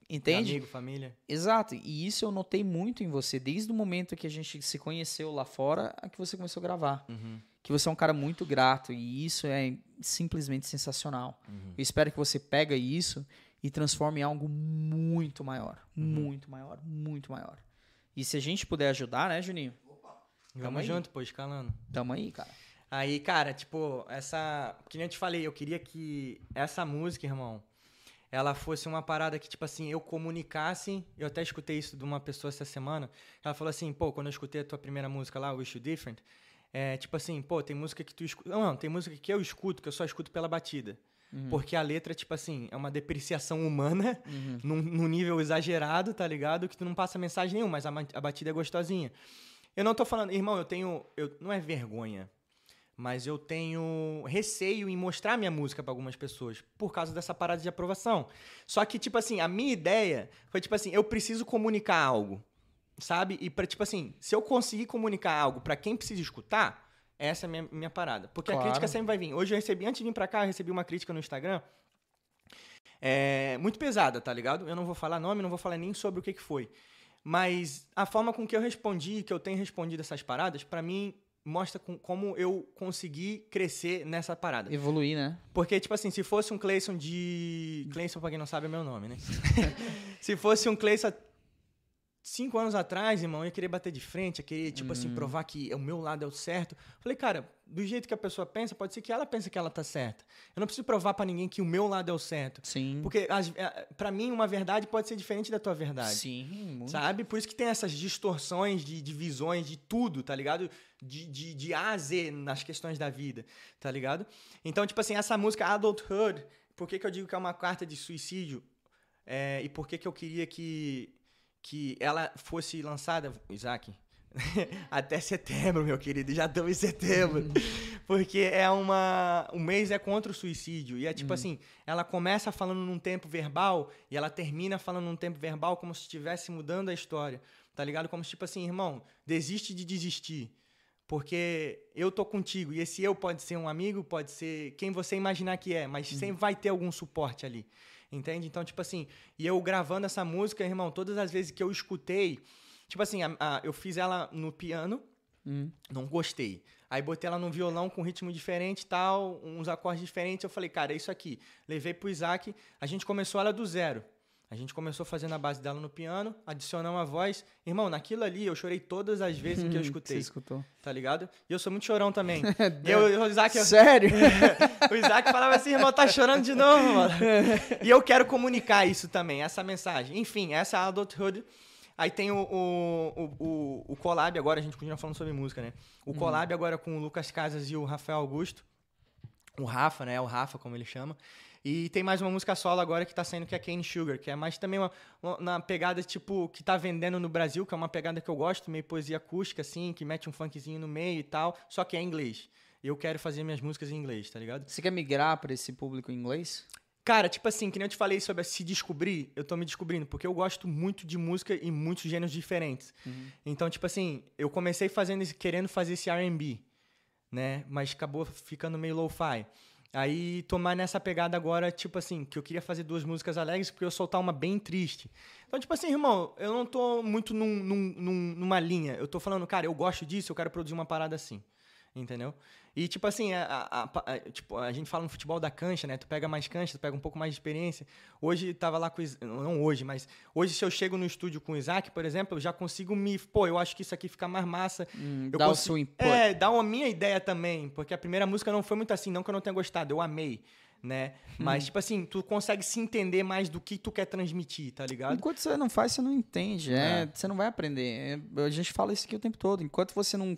Entende? Amigo, família. Exato, e isso eu notei muito em você, desde o momento que a gente se conheceu lá fora, a que você começou a gravar. Uhum. Que você é um cara muito grato, e isso é simplesmente sensacional. Uhum. Eu espero que você pega isso e transforme em algo muito maior. Uhum. Muito maior, muito maior. E se a gente puder ajudar, né, Juninho? Tamo aí. junto, pô, escalando. Tamo aí, cara. Aí, cara, tipo, essa. Que nem eu te falei, eu queria que essa música, irmão, ela fosse uma parada que, tipo assim, eu comunicasse. Eu até escutei isso de uma pessoa essa semana. Ela falou assim, pô, quando eu escutei a tua primeira música lá, Wish You Different, é tipo assim, pô, tem música que tu escuta. Não, não, tem música que eu escuto, que eu só escuto pela batida. Porque a letra, tipo assim, é uma depreciação humana Uhum. num, num nível exagerado, tá ligado? Que tu não passa mensagem nenhuma, mas a, a batida é gostosinha. Eu não tô falando, irmão, eu tenho. Eu, não é vergonha, mas eu tenho receio em mostrar minha música pra algumas pessoas por causa dessa parada de aprovação. Só que, tipo assim, a minha ideia foi, tipo assim, eu preciso comunicar algo, sabe? E pra, tipo assim, se eu conseguir comunicar algo pra quem precisa escutar, essa é a minha, minha parada. Porque Claro. a crítica sempre vai vir. Hoje eu recebi, antes de vir pra cá, eu recebi uma crítica no Instagram. É, muito pesada, tá ligado? Eu não vou falar nome, não vou falar nem sobre o que, que foi. Mas a forma com que eu respondi, que eu tenho respondido essas paradas, pra mim mostra com- como eu consegui crescer nessa parada. Evoluir, né? Porque, tipo assim, se fosse um Clayson de. Clayson, pra quem não sabe, é meu nome, né? se fosse um Clayson cinco anos atrás, irmão, eu ia querer bater de frente, ia querer, tipo assim, provar que o meu lado é o certo. Falei, cara, do jeito que a pessoa pensa, pode ser que ela pense que ela tá certa. Eu não preciso provar pra ninguém que o meu lado é o certo. Sim. Porque, é, pra mim, uma verdade pode ser diferente da tua verdade. Sim, muito. Sabe? Por isso que tem essas distorções de, de visões de tudo, tá ligado? De, de, de A a Z nas questões da vida, tá ligado? Então, tipo assim, essa música Adulthood, por que, que eu digo que é uma carta de suicídio? É, e por que, que eu queria que, que ela fosse lançada, Isaac? Até setembro, meu querido, já estamos em setembro. Porque é uma. O mês é contra o suicídio. E é tipo assim: ela começa falando num tempo verbal e ela termina falando num tempo verbal como se estivesse mudando a história. Tá ligado? Como se, tipo assim, irmão, desiste de desistir. Porque eu tô contigo. E esse eu pode ser um amigo, pode ser quem você imaginar que é, mas sempre vai ter algum suporte ali. Entende? Então, tipo assim, e eu gravando essa música, irmão, todas as vezes que eu escutei, tipo assim, a- a- eu fiz ela no piano, Hum. não gostei. Aí botei ela no violão com ritmo diferente e tal, uns acordes diferentes. Eu falei, cara, é isso aqui. Levei pro Isaac, a gente começou ela do zero. A gente começou fazendo a base dela no piano, adicionamos a voz. Irmão, naquilo ali eu chorei todas as vezes que eu Você escutei, escutou. tá ligado? E eu sou muito chorão também. e eu, o Isaac, eu- Sério? o Isaac falava assim, irmão, tá chorando de novo, mano. E eu quero comunicar isso também, essa mensagem. Enfim, essa é a Adulthood. Aí tem o, o, o, o, collab agora, a gente continua falando sobre música, né? O collab agora com o Lucas Casas e o Rafael Augusto. O Rafa, né? O Rafa, como ele chama. E tem mais uma música solo agora que tá saindo que é Cane Sugar, que é mais também uma, uma, uma pegada tipo que tá vendendo no Brasil, que é uma pegada que eu gosto, meio poesia acústica assim, que mete um funkzinho no meio e tal, só que é em inglês. Eu quero fazer minhas músicas em inglês, tá ligado? Você quer migrar pra esse público em inglês? Cara, tipo assim, que nem eu te falei sobre se descobrir, eu tô me descobrindo, porque eu gosto muito de música e muitos gêneros diferentes. Então, tipo assim, eu comecei fazendo querendo fazer esse R&B, né? Mas acabou ficando meio lo-fi. Aí tomar nessa pegada agora, tipo assim, que eu queria fazer duas músicas alegres porque eu soltar uma bem triste. Então, tipo assim, irmão, eu não tô muito num, num- num- numa linha. Eu tô falando, cara, eu gosto disso, eu quero produzir uma parada assim. Entendeu? E, tipo assim, a, a- a- tipo, a gente fala no futebol da cancha, né? Tu pega mais cancha, tu pega um pouco mais de experiência. Hoje tava lá com o Não hoje, mas hoje, se eu chego no estúdio com o Isaac, por exemplo, eu já consigo me. Pô, eu acho que isso aqui fica mais massa. Eu dá o consigo- seu input. É, dá uma minha ideia também, porque a primeira música não foi muito assim, não que eu não tenha gostado, eu amei, né? Hum. Mas, tipo assim, tu consegue se entender mais do que tu quer transmitir, tá ligado? Enquanto você não faz, você não entende. É, É. Você não vai aprender. É, a gente fala isso aqui o tempo todo. Enquanto você não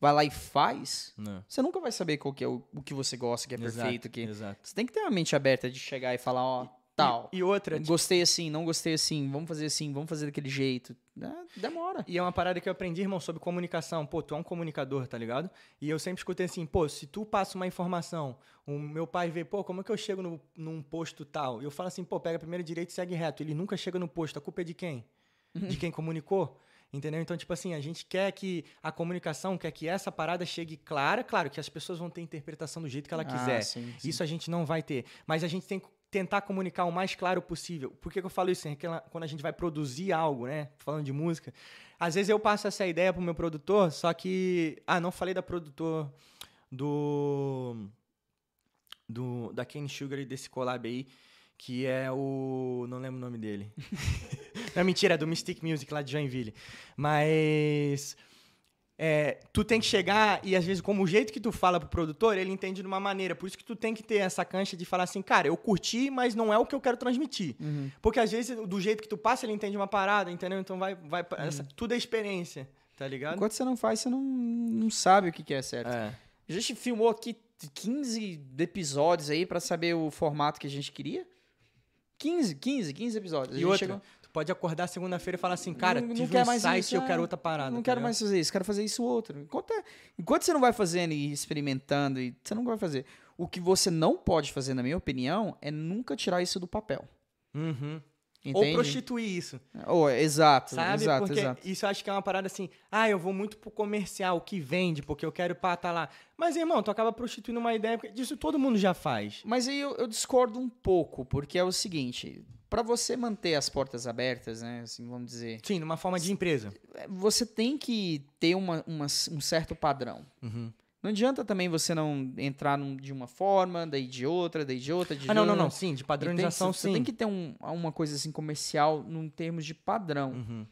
vai lá e faz, você nunca vai saber qual que é o, o que você gosta, que é perfeito. Que... Exato. Você tem que ter uma mente aberta de chegar e falar, ó, tal. E, e outra, tipo, Gostei assim, não gostei assim, vamos fazer assim, vamos fazer daquele jeito. É, demora. E é uma parada que eu aprendi, irmão, sobre comunicação. Pô, tu é um comunicador, tá ligado? E eu sempre escutei assim, pô, se tu passa uma informação, o meu pai vê, pô, como é que eu chego no, num posto tal? E eu falo assim, pô, pega primeiro direito e segue reto. Ele nunca chega no posto, a culpa é de quem? De quem comunicou? Entendeu? Então, tipo assim, a gente quer que a comunicação, quer que essa parada chegue clara, claro que as pessoas vão ter interpretação do jeito que ela Ah, quiser. sim, sim. Isso a gente não vai ter. Mas a gente tem que tentar comunicar o mais claro possível. Por que, que eu falo isso? É quando a gente vai produzir algo, né? Falando de música, às vezes eu passo essa ideia pro meu produtor, só que. Ah, não falei da produtor do. do da Kane Sugar e desse collab aí, que é o. Não lembro o nome dele. não, mentira, é do Mystic Music lá de Joinville. Mas. é, tu tem que chegar e às vezes como o jeito que tu fala pro produtor, ele entende de uma maneira. Por isso que tu tem que ter essa cancha de falar assim, cara, eu curti, mas não é o que eu quero transmitir. Uhum. Porque às vezes do jeito que tu passa, ele entende uma parada, entendeu? Então vai, vai Uhum. essa- tudo é experiência, tá ligado? Enquanto você não faz, você não, não sabe o que, que é certo. É. A gente filmou aqui 15 episódios aí pra saber o formato que a gente queria. 15, 15, 15 episódios. E outra, chegou- pode acordar segunda-feira e falar assim, cara, Não- não tive um mais site isso, e eu é. quero outra parada. não quero mais fazer isso, quero fazer isso outro. Enquanto, é- enquanto você não vai fazendo e experimentando, e você não vai fazer. O que você não pode fazer, na minha opinião, é nunca tirar isso do papel. Uhum. Entende? Ou prostituir isso. Ou, exato, Sabe? exato, porque exato. isso eu acho que é uma parada assim, ah, eu vou muito pro comercial, que vende, porque eu quero pá, tá lá. Mas, irmão, tu acaba prostituindo uma ideia, porque disso todo mundo já faz. Mas aí eu, eu discordo um pouco, porque é o seguinte, pra você manter as portas abertas, né, assim, vamos dizer, Sim, numa forma de empresa. é, você tem que ter uma, uma- um certo padrão. Uhum. Não adianta também você não entrar num- de uma forma, daí de outra, daí de outra, de Ah, não, não, não, sim, de Entende? padronização, Você sim. tem que ter um- uma coisa assim comercial num termos de padrão. Uhum.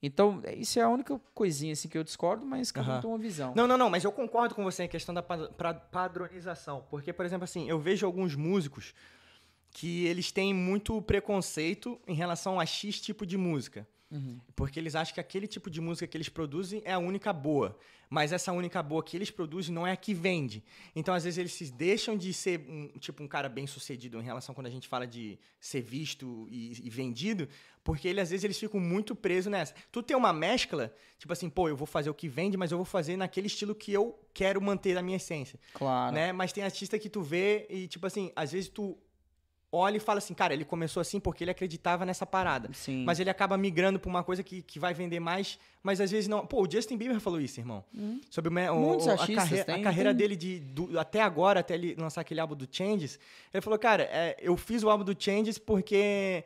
Então, é- isso é a única coisinha assim que eu discordo, mas cada um Aham. tem uma visão. Não, não, não, mas eu concordo com você em questão da padronização. Porque, por exemplo, assim, eu vejo alguns músicos que eles têm muito preconceito em relação a X tipo de música. Uhum. Porque eles acham que aquele tipo de música que eles produzem é a única boa. Mas essa única boa que eles produzem não é a que vende. Então, às vezes, eles se deixam de ser um, tipo um cara bem sucedido em relação quando a gente fala de ser visto e, e vendido, porque ele, às vezes eles ficam muito presos nessa. Tu tem uma mescla, tipo assim, pô, eu vou fazer o que vende, mas eu vou fazer naquele estilo que eu quero manter a minha essência. Claro. Né? Mas tem artista que tu vê e, tipo assim, às vezes tu olha e fala assim, cara, ele começou assim porque ele acreditava nessa parada. Sim. Mas ele acaba migrando pra uma coisa que, que vai vender mais, mas às vezes não. Pô, o Justin Bieber falou isso, irmão. Hum. Sobre o, o- Muitos o- a, artistas carre- a carreira tem. dele de, do- até agora, até ele lançar aquele álbum do Changes. Ele falou, cara, é, eu fiz o álbum do Changes porque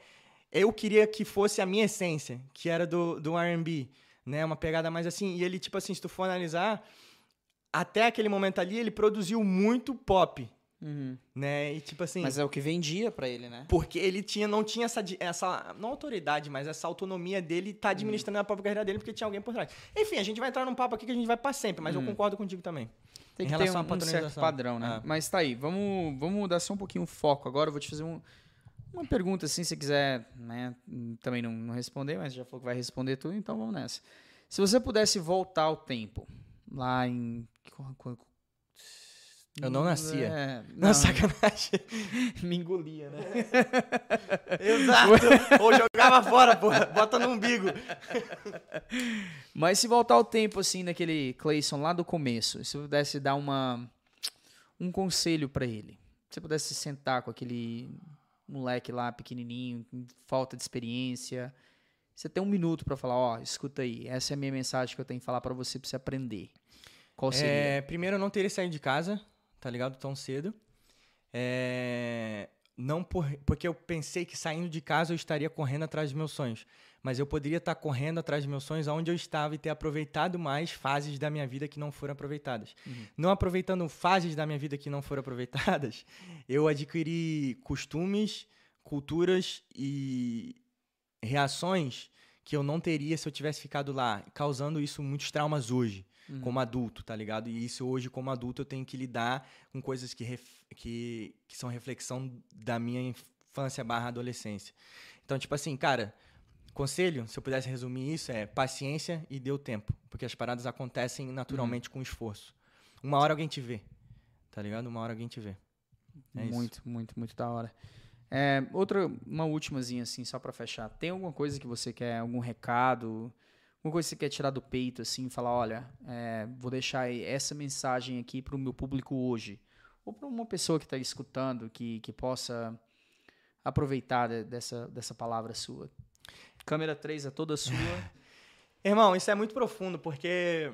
eu queria que fosse a minha essência, que era do, do R&B, né? Uma pegada mais assim. E ele, tipo assim, se tu for analisar, até aquele momento ali, ele produziu muito pop, Uhum. né? E tipo assim... Mas é o que vendia pra ele, né? Porque ele tinha, não tinha essa, essa. Não autoridade, mas essa autonomia dele tá administrando a própria carreira dele porque tinha alguém por trás. Enfim, a gente vai entrar num papo aqui que a gente vai pra sempre, mas eu concordo contigo também. Tem Em que ter um, um certo padrão, né? É. Mas tá aí, vamos, vamos mudar só um pouquinho o foco agora. Eu vou te fazer um- uma pergunta, assim, se você quiser, né? Também não, não responder, mas já falou que vai responder tudo, então vamos nessa. Se você pudesse voltar ao tempo, lá em Eu não nascia. É, Não, não, sacanagem. me engolia, né? Exato. Ou jogava fora, porra. Bota no umbigo. Mas se voltar o tempo, assim, naquele Clayson lá do começo, se eu pudesse dar uma, um conselho pra ele, se você pudesse sentar com aquele moleque lá pequenininho, com falta de experiência, você tem um minuto pra falar, ó, escuta aí, essa é a minha mensagem que eu tenho que falar pra você, pra você aprender. Qual seria? É, primeiro, eu não teria saído de casa, tá ligado? Tão cedo. É, não por, porque eu pensei que saindo de casa eu estaria correndo atrás dos meus sonhos. Mas eu poderia estar correndo atrás dos meus sonhos onde eu estava e ter aproveitado mais fases da minha vida que não foram aproveitadas. Não aproveitando fases da minha vida que não foram aproveitadas, eu adquiri costumes, culturas e reações que eu não teria se eu tivesse ficado lá, causando isso muitos traumas hoje como adulto, tá ligado? E isso hoje, como adulto, eu tenho que lidar com coisas que, ref- que, que são reflexão da minha infância barra adolescência. Então, tipo assim, cara, conselho, se eu pudesse resumir isso, é paciência e dê o tempo. Porque as paradas acontecem naturalmente com esforço. Uma hora alguém te vê, tá ligado? Uma hora alguém te vê. É isso. muito, muito, muito da hora. É, outra, uma últimazinha assim, só pra fechar. Tem alguma coisa que você quer, algum recado, alguma coisa que você quer tirar do peito, assim, falar, olha, é, vou deixar essa mensagem aqui pro meu público hoje. Ou pra uma pessoa que tá escutando, que, que possa aproveitar de- dessa, dessa palavra sua. Câmera 3 é toda sua. Irmão, isso é muito profundo, porque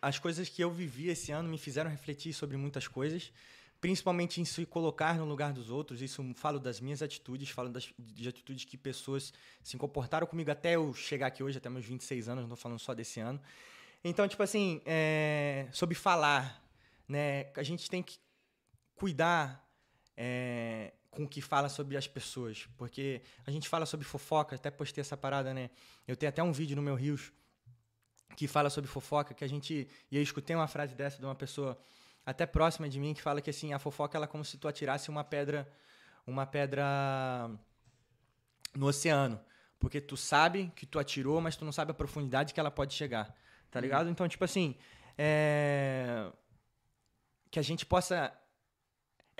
as coisas que eu vivi esse ano me fizeram refletir sobre muitas coisas, principalmente em se colocar no lugar dos outros. Isso falo das minhas atitudes, falo das, de atitudes que pessoas se comportaram comigo até eu chegar aqui hoje, até meus 26 anos, não tô falando só desse ano. Então, tipo assim, é, sobre falar, né? A gente tem que cuidar é, com o que fala sobre as pessoas. Porque a gente fala sobre fofoca, até postei essa parada, né? Eu tenho até um vídeo no meu Rios que fala sobre fofoca, que a gente. E eu escutei uma frase dessa de uma pessoa até próxima de mim que fala que assim, a fofoca ela é como se tu atirasse uma pedra. Uma pedra no oceano. Porque tu sabe que tu atirou, mas tu não sabe a profundidade que ela pode chegar. Tá ligado? Então, tipo assim. É... Que a gente possa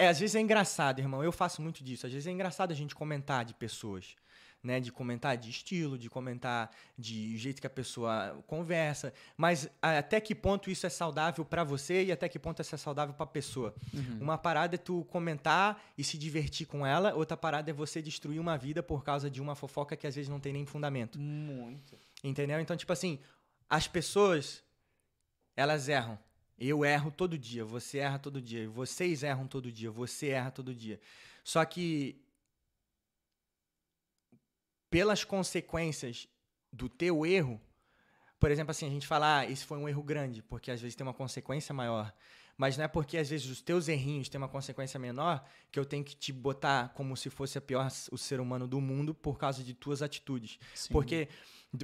é, às vezes é engraçado, irmão. Eu faço muito disso. Às vezes é engraçado a gente comentar de pessoas, né? De comentar de estilo, de comentar de jeito que a pessoa conversa. Mas a- até que ponto isso é saudável pra você e até que ponto isso é saudável pra pessoa? Uma parada é tu comentar e se divertir com ela, outra parada é você destruir uma vida por causa de uma fofoca que às vezes não tem nem fundamento. Muito. Entendeu? Então, tipo assim, as pessoas, elas erram. Eu erro todo dia, você erra todo dia, vocês erram todo dia, você erra todo dia. Só que, pelas consequências do teu erro, por exemplo, assim, a gente fala, ah, esse foi um erro grande, porque às vezes tem uma consequência maior. Mas não é porque às vezes os teus errinhos têm uma consequência menor que eu tenho que te botar como se fosse a pior o ser humano do mundo por causa de tuas atitudes. Sim. Porque,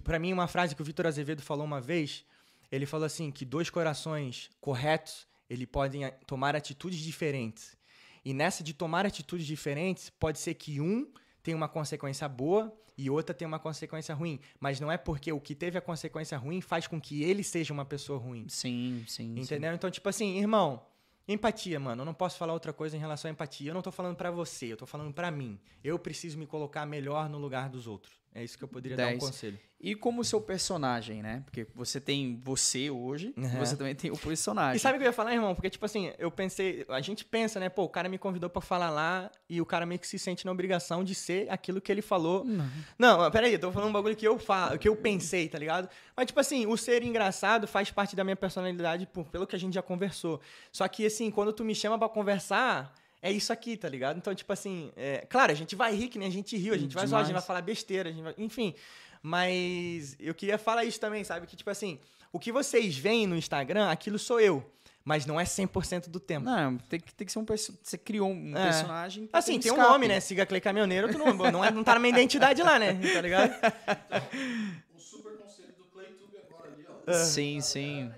pra mim, uma frase que o Vitor Azevedo falou uma vez, ele falou assim, que dois corações corretos, ele podem tomar atitudes diferentes. E nessa de tomar atitudes diferentes, pode ser que um tenha uma consequência boa e outra tenha uma consequência ruim. Mas não é porque o que teve a consequência ruim faz com que ele seja uma pessoa ruim. Sim, sim. sim. Entendeu? Então, tipo assim, irmão, empatia, mano. Eu não posso falar outra coisa em relação à empatia. Eu não tô falando pra você, eu tô falando pra mim. Eu preciso me colocar melhor no lugar dos outros. É isso que eu poderia dar um conselho. E como seu personagem, né? Porque você tem você hoje, Uhum. você também tem o personagem. E sabe o que eu ia falar, irmão? Porque, tipo assim, eu pensei, a gente pensa, né? Pô, o cara me convidou pra falar lá e o cara meio que se sente na obrigação de ser aquilo que ele falou. Não. Não, mas peraí, eu tô falando um bagulho que eu falo, que eu pensei, tá ligado? Mas, tipo assim, o ser engraçado faz parte da minha personalidade por- pelo que a gente já conversou. Só que, assim, quando tu me chama pra conversar, é isso aqui, tá ligado? Então, tipo assim, é, claro, a gente vai rir, que nem a gente riu, a gente vai zoar, a gente vai Demais. falar besteira, a gente vai, enfim. Mas eu queria falar isso também, sabe? Que, tipo assim, o que vocês veem no Instagram, aquilo sou eu. Mas não é 100% do tempo. Não, tem que, tem que ser um perso... Você criou um É. personagem. Assim, um tem um nome, né? Siga Clay Caminhoneiro, tu não, não, é, não tá na minha identidade lá, né? Tá ligado? Um super conselho do Claytube agora ali, ó. Sim, sim.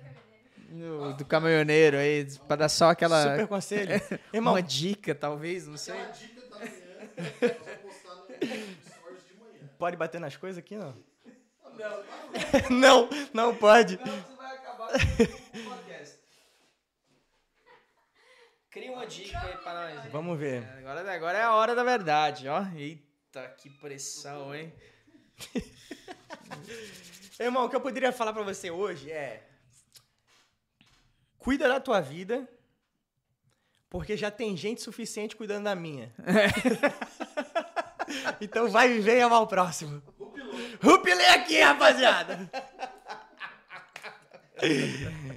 Do, do caminhoneiro aí, pra dar só aquela. Super conselho. Irmão, Uma dica, talvez, não sei. Aquela dica da manhã, nós vamos postar no stories de manhã. pode bater nas coisas aqui, não? Não, não pode. você vai acabar o podcast. Cria uma dica aí pra nós. Vamos ver. É, Agora, agora é a hora da verdade, ó. Eita, que pressão, hein? Irmão, o que eu poderia falar pra você hoje é. Cuida da tua vida, porque já tem gente suficiente cuidando da minha. então vai viver e amar o próximo. Rupilei aqui, rapaziada!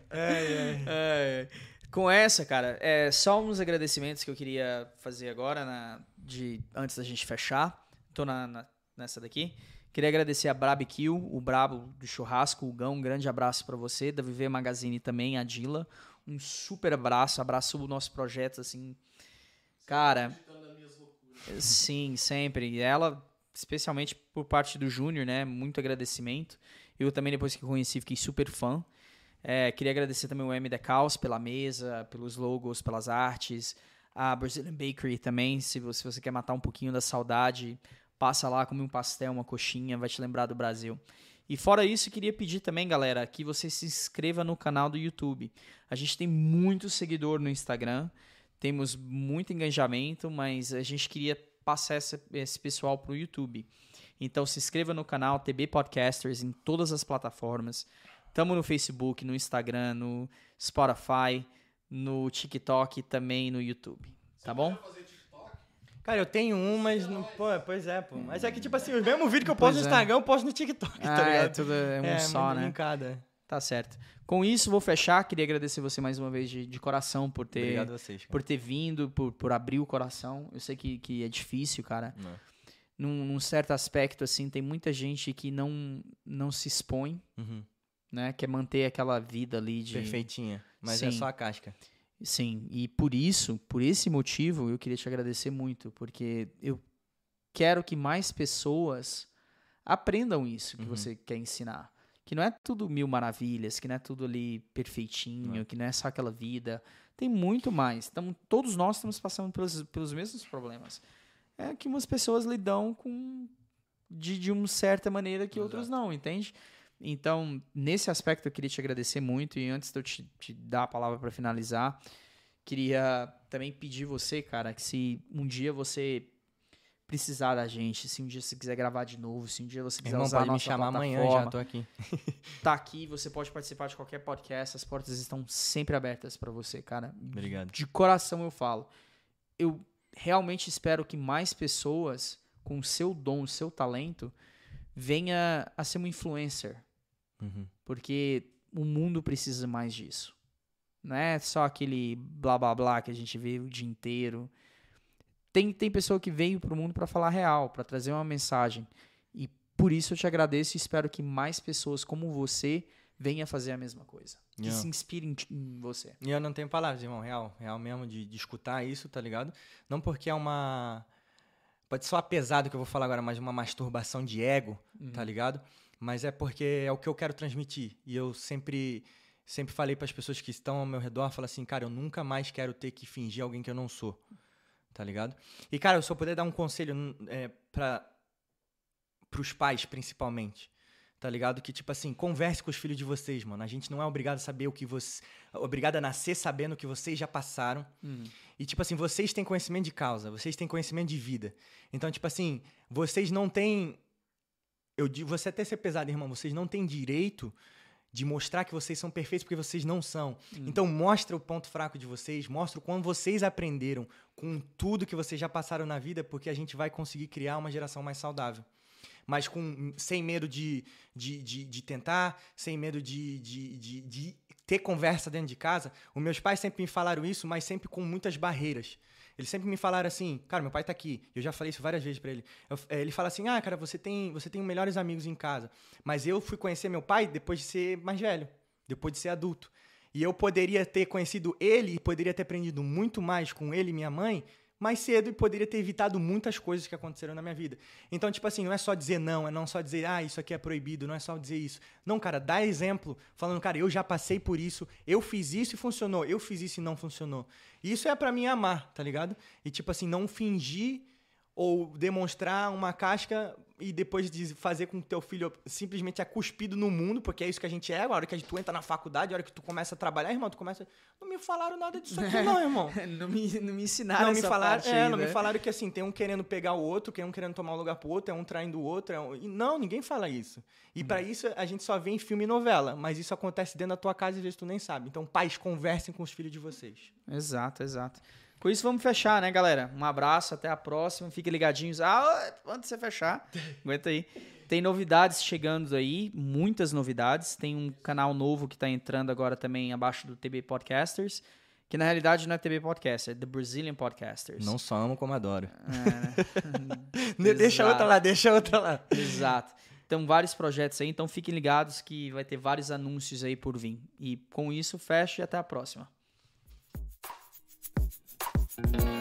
É, com essa, cara, é só uns agradecimentos que eu queria fazer agora, na, de, antes da gente fechar. Tô na, na- nessa daqui. Queria agradecer a Barbecue, o Brabo do Churrasco, o Gão. Um grande abraço pra você. Da Viver Magazine também, a Dila. Um super abraço. Abraço o nosso projeto, assim. Cara. Sim, sempre. E ela, especialmente por parte do Júnior, né? Muito agradecimento. Eu também, depois que conheci, fiquei super fã. É, queria agradecer também o M The Caos pela mesa, pelos logos, pelas artes. A Brazilian Bakery também, se você, se você quer matar um pouquinho da saudade, passa lá, come um pastel, uma coxinha, vai te lembrar do Brasil. E fora isso, queria pedir também, galera, que você se inscreva no canal do YouTube. A gente tem muito seguidor no Instagram, temos muito engajamento, mas a gente queria passar essa- esse pessoal para o YouTube. Então se inscreva no canal TB Podcasters em todas as plataformas. Tamo no Facebook, no Instagram, no Spotify, no TikTok e também no YouTube. Tá bom? Cara, eu tenho um, mas não. Pô, pois é, pô. Mas é que, tipo assim, o mesmo vídeo que eu posto Pois no é. Instagram, eu posto no TikTok, tá Ah, é, ligado? tudo é um só, mas né? linkada. Tá certo. Com isso, vou fechar. Queria agradecer você mais uma vez de, de coração por ter, Obrigado a vocês. cara. por ter vindo, por, por abrir o coração. Eu sei que, que é difícil, cara. Não. Num, num certo aspecto, assim, tem muita gente que não, não se expõe, Uhum. né? Quer manter aquela vida ali de... Perfeitinha. Mas é Sim. só a casca. Sim, e por isso, por esse motivo, eu queria te agradecer muito, porque eu quero que mais pessoas aprendam isso que Uhum. você quer ensinar. Que não é tudo mil maravilhas, que não é tudo ali perfeitinho, é. que não é só aquela vida. Tem muito mais. Então, todos nós estamos passando pelos, pelos mesmos problemas. É que umas pessoas lidam com de, de uma certa maneira que outros não, entende? Então, nesse aspecto, eu queria te agradecer muito. E antes de eu te, te dar a palavra para finalizar, queria também pedir você, cara, que se um dia você precisar da gente, se um dia você quiser gravar de novo, se um dia você quiser Irmão, usar a pode me nossa chamar amanhã, já tô aqui. tá aqui, você pode participar de qualquer podcast, as portas estão sempre abertas para você, cara. Obrigado. De coração eu falo. Eu realmente espero que mais pessoas com o seu dom, o seu talento, venha a ser um influencer, Uhum. porque o mundo precisa mais disso. Não é só aquele blá blá blá que a gente vê o dia inteiro. Tem, tem pessoa que veio pro mundo para falar real, para trazer uma mensagem. E por isso eu te agradeço e espero que mais pessoas como você venham fazer a mesma coisa. Que Yeah. se inspirem em- em você. E eu não tenho palavras, irmão. Real, real mesmo de, de escutar isso, tá ligado? Não porque é uma. Pode soar pesado que eu vou falar agora, mas uma masturbação de ego, tá ligado? Mas é porque é o que eu quero transmitir. E eu sempre sempre falei para as pessoas que estão ao meu redor, falo assim, cara, eu nunca mais quero ter que fingir alguém que eu não sou. Tá ligado? E cara, eu puder dar um conselho hum, é, para pros pais principalmente, tá ligado? Que tipo assim, converse com os filhos de vocês, mano. A gente não é obrigado a saber o que você obrigado a nascer sabendo o que vocês já passaram. E, tipo assim, vocês têm conhecimento de causa, vocês têm conhecimento de vida. Então, tipo assim, vocês não têm. Eu digo, você até ser pesado, irmão, vocês não têm direito de mostrar que vocês são perfeitos porque vocês não são. Então, mostra o ponto fraco de vocês, mostra o quando vocês aprenderam com tudo que vocês já passaram na vida, porque a gente vai conseguir criar uma geração mais saudável mas com, sem medo de, de, de, de tentar, sem medo de, de, de, de ter conversa dentro de casa. Os meus pais sempre me falaram isso, mas sempre com muitas barreiras. Eles sempre me falaram assim, cara, meu pai tá aqui. Eu já falei isso várias vezes pra ele. Eu- eh, ele fala assim, ah, cara, você tem, você tem melhores amigos em casa. Mas eu fui conhecer meu pai depois de ser mais velho, depois de ser adulto. E eu poderia ter conhecido ele e poderia ter aprendido muito mais com ele e minha mãe mais cedo e poderia ter evitado muitas coisas que aconteceram na minha vida. Então, tipo assim, não é só dizer não, é não só dizer, ah, isso aqui é proibido, não é só dizer isso. Não, cara, dá exemplo, falando, cara, eu já passei por isso, eu fiz isso e funcionou, eu fiz isso e não funcionou. Isso é pra mim amar, tá ligado? E, tipo assim, não fingir ou demonstrar uma casca e depois de fazer com que teu filho simplesmente é cuspido no mundo, porque é isso que a gente é, a hora que tu entra na faculdade, a hora que tu começa a trabalhar, irmão, tu começa. Não me falaram nada disso aqui, não, irmão. não, me, não me ensinaram Não me falaram, é, aí, não me né? falaram que assim, tem um querendo pegar o outro, tem um querendo tomar o lugar pro outro, é um traindo o outro. É um... e Não, ninguém fala isso. E Uhum. pra isso a gente só vê em filme e novela, mas isso acontece dentro da tua casa e às vezes tu nem sabe. Então, pais, conversem com os filhos de vocês. Exato, exato. Com isso, vamos fechar, né, galera? Um abraço, até a próxima. Fiquem ligadinhos. Ah, antes de você fechar, aguenta aí. Tem novidades chegando aí, muitas novidades. Tem um canal novo que tá entrando agora também abaixo do TB Podcasters, que na realidade não é TB Podcaster, é The Brazilian Podcasters. Não só amo como adoro. É, De- deixa outra lá, deixa outra lá. Exato. Então, vários projetos aí. Então, fiquem ligados que vai ter vários anúncios aí por vir. E com isso, fecho e até a próxima. Thank you.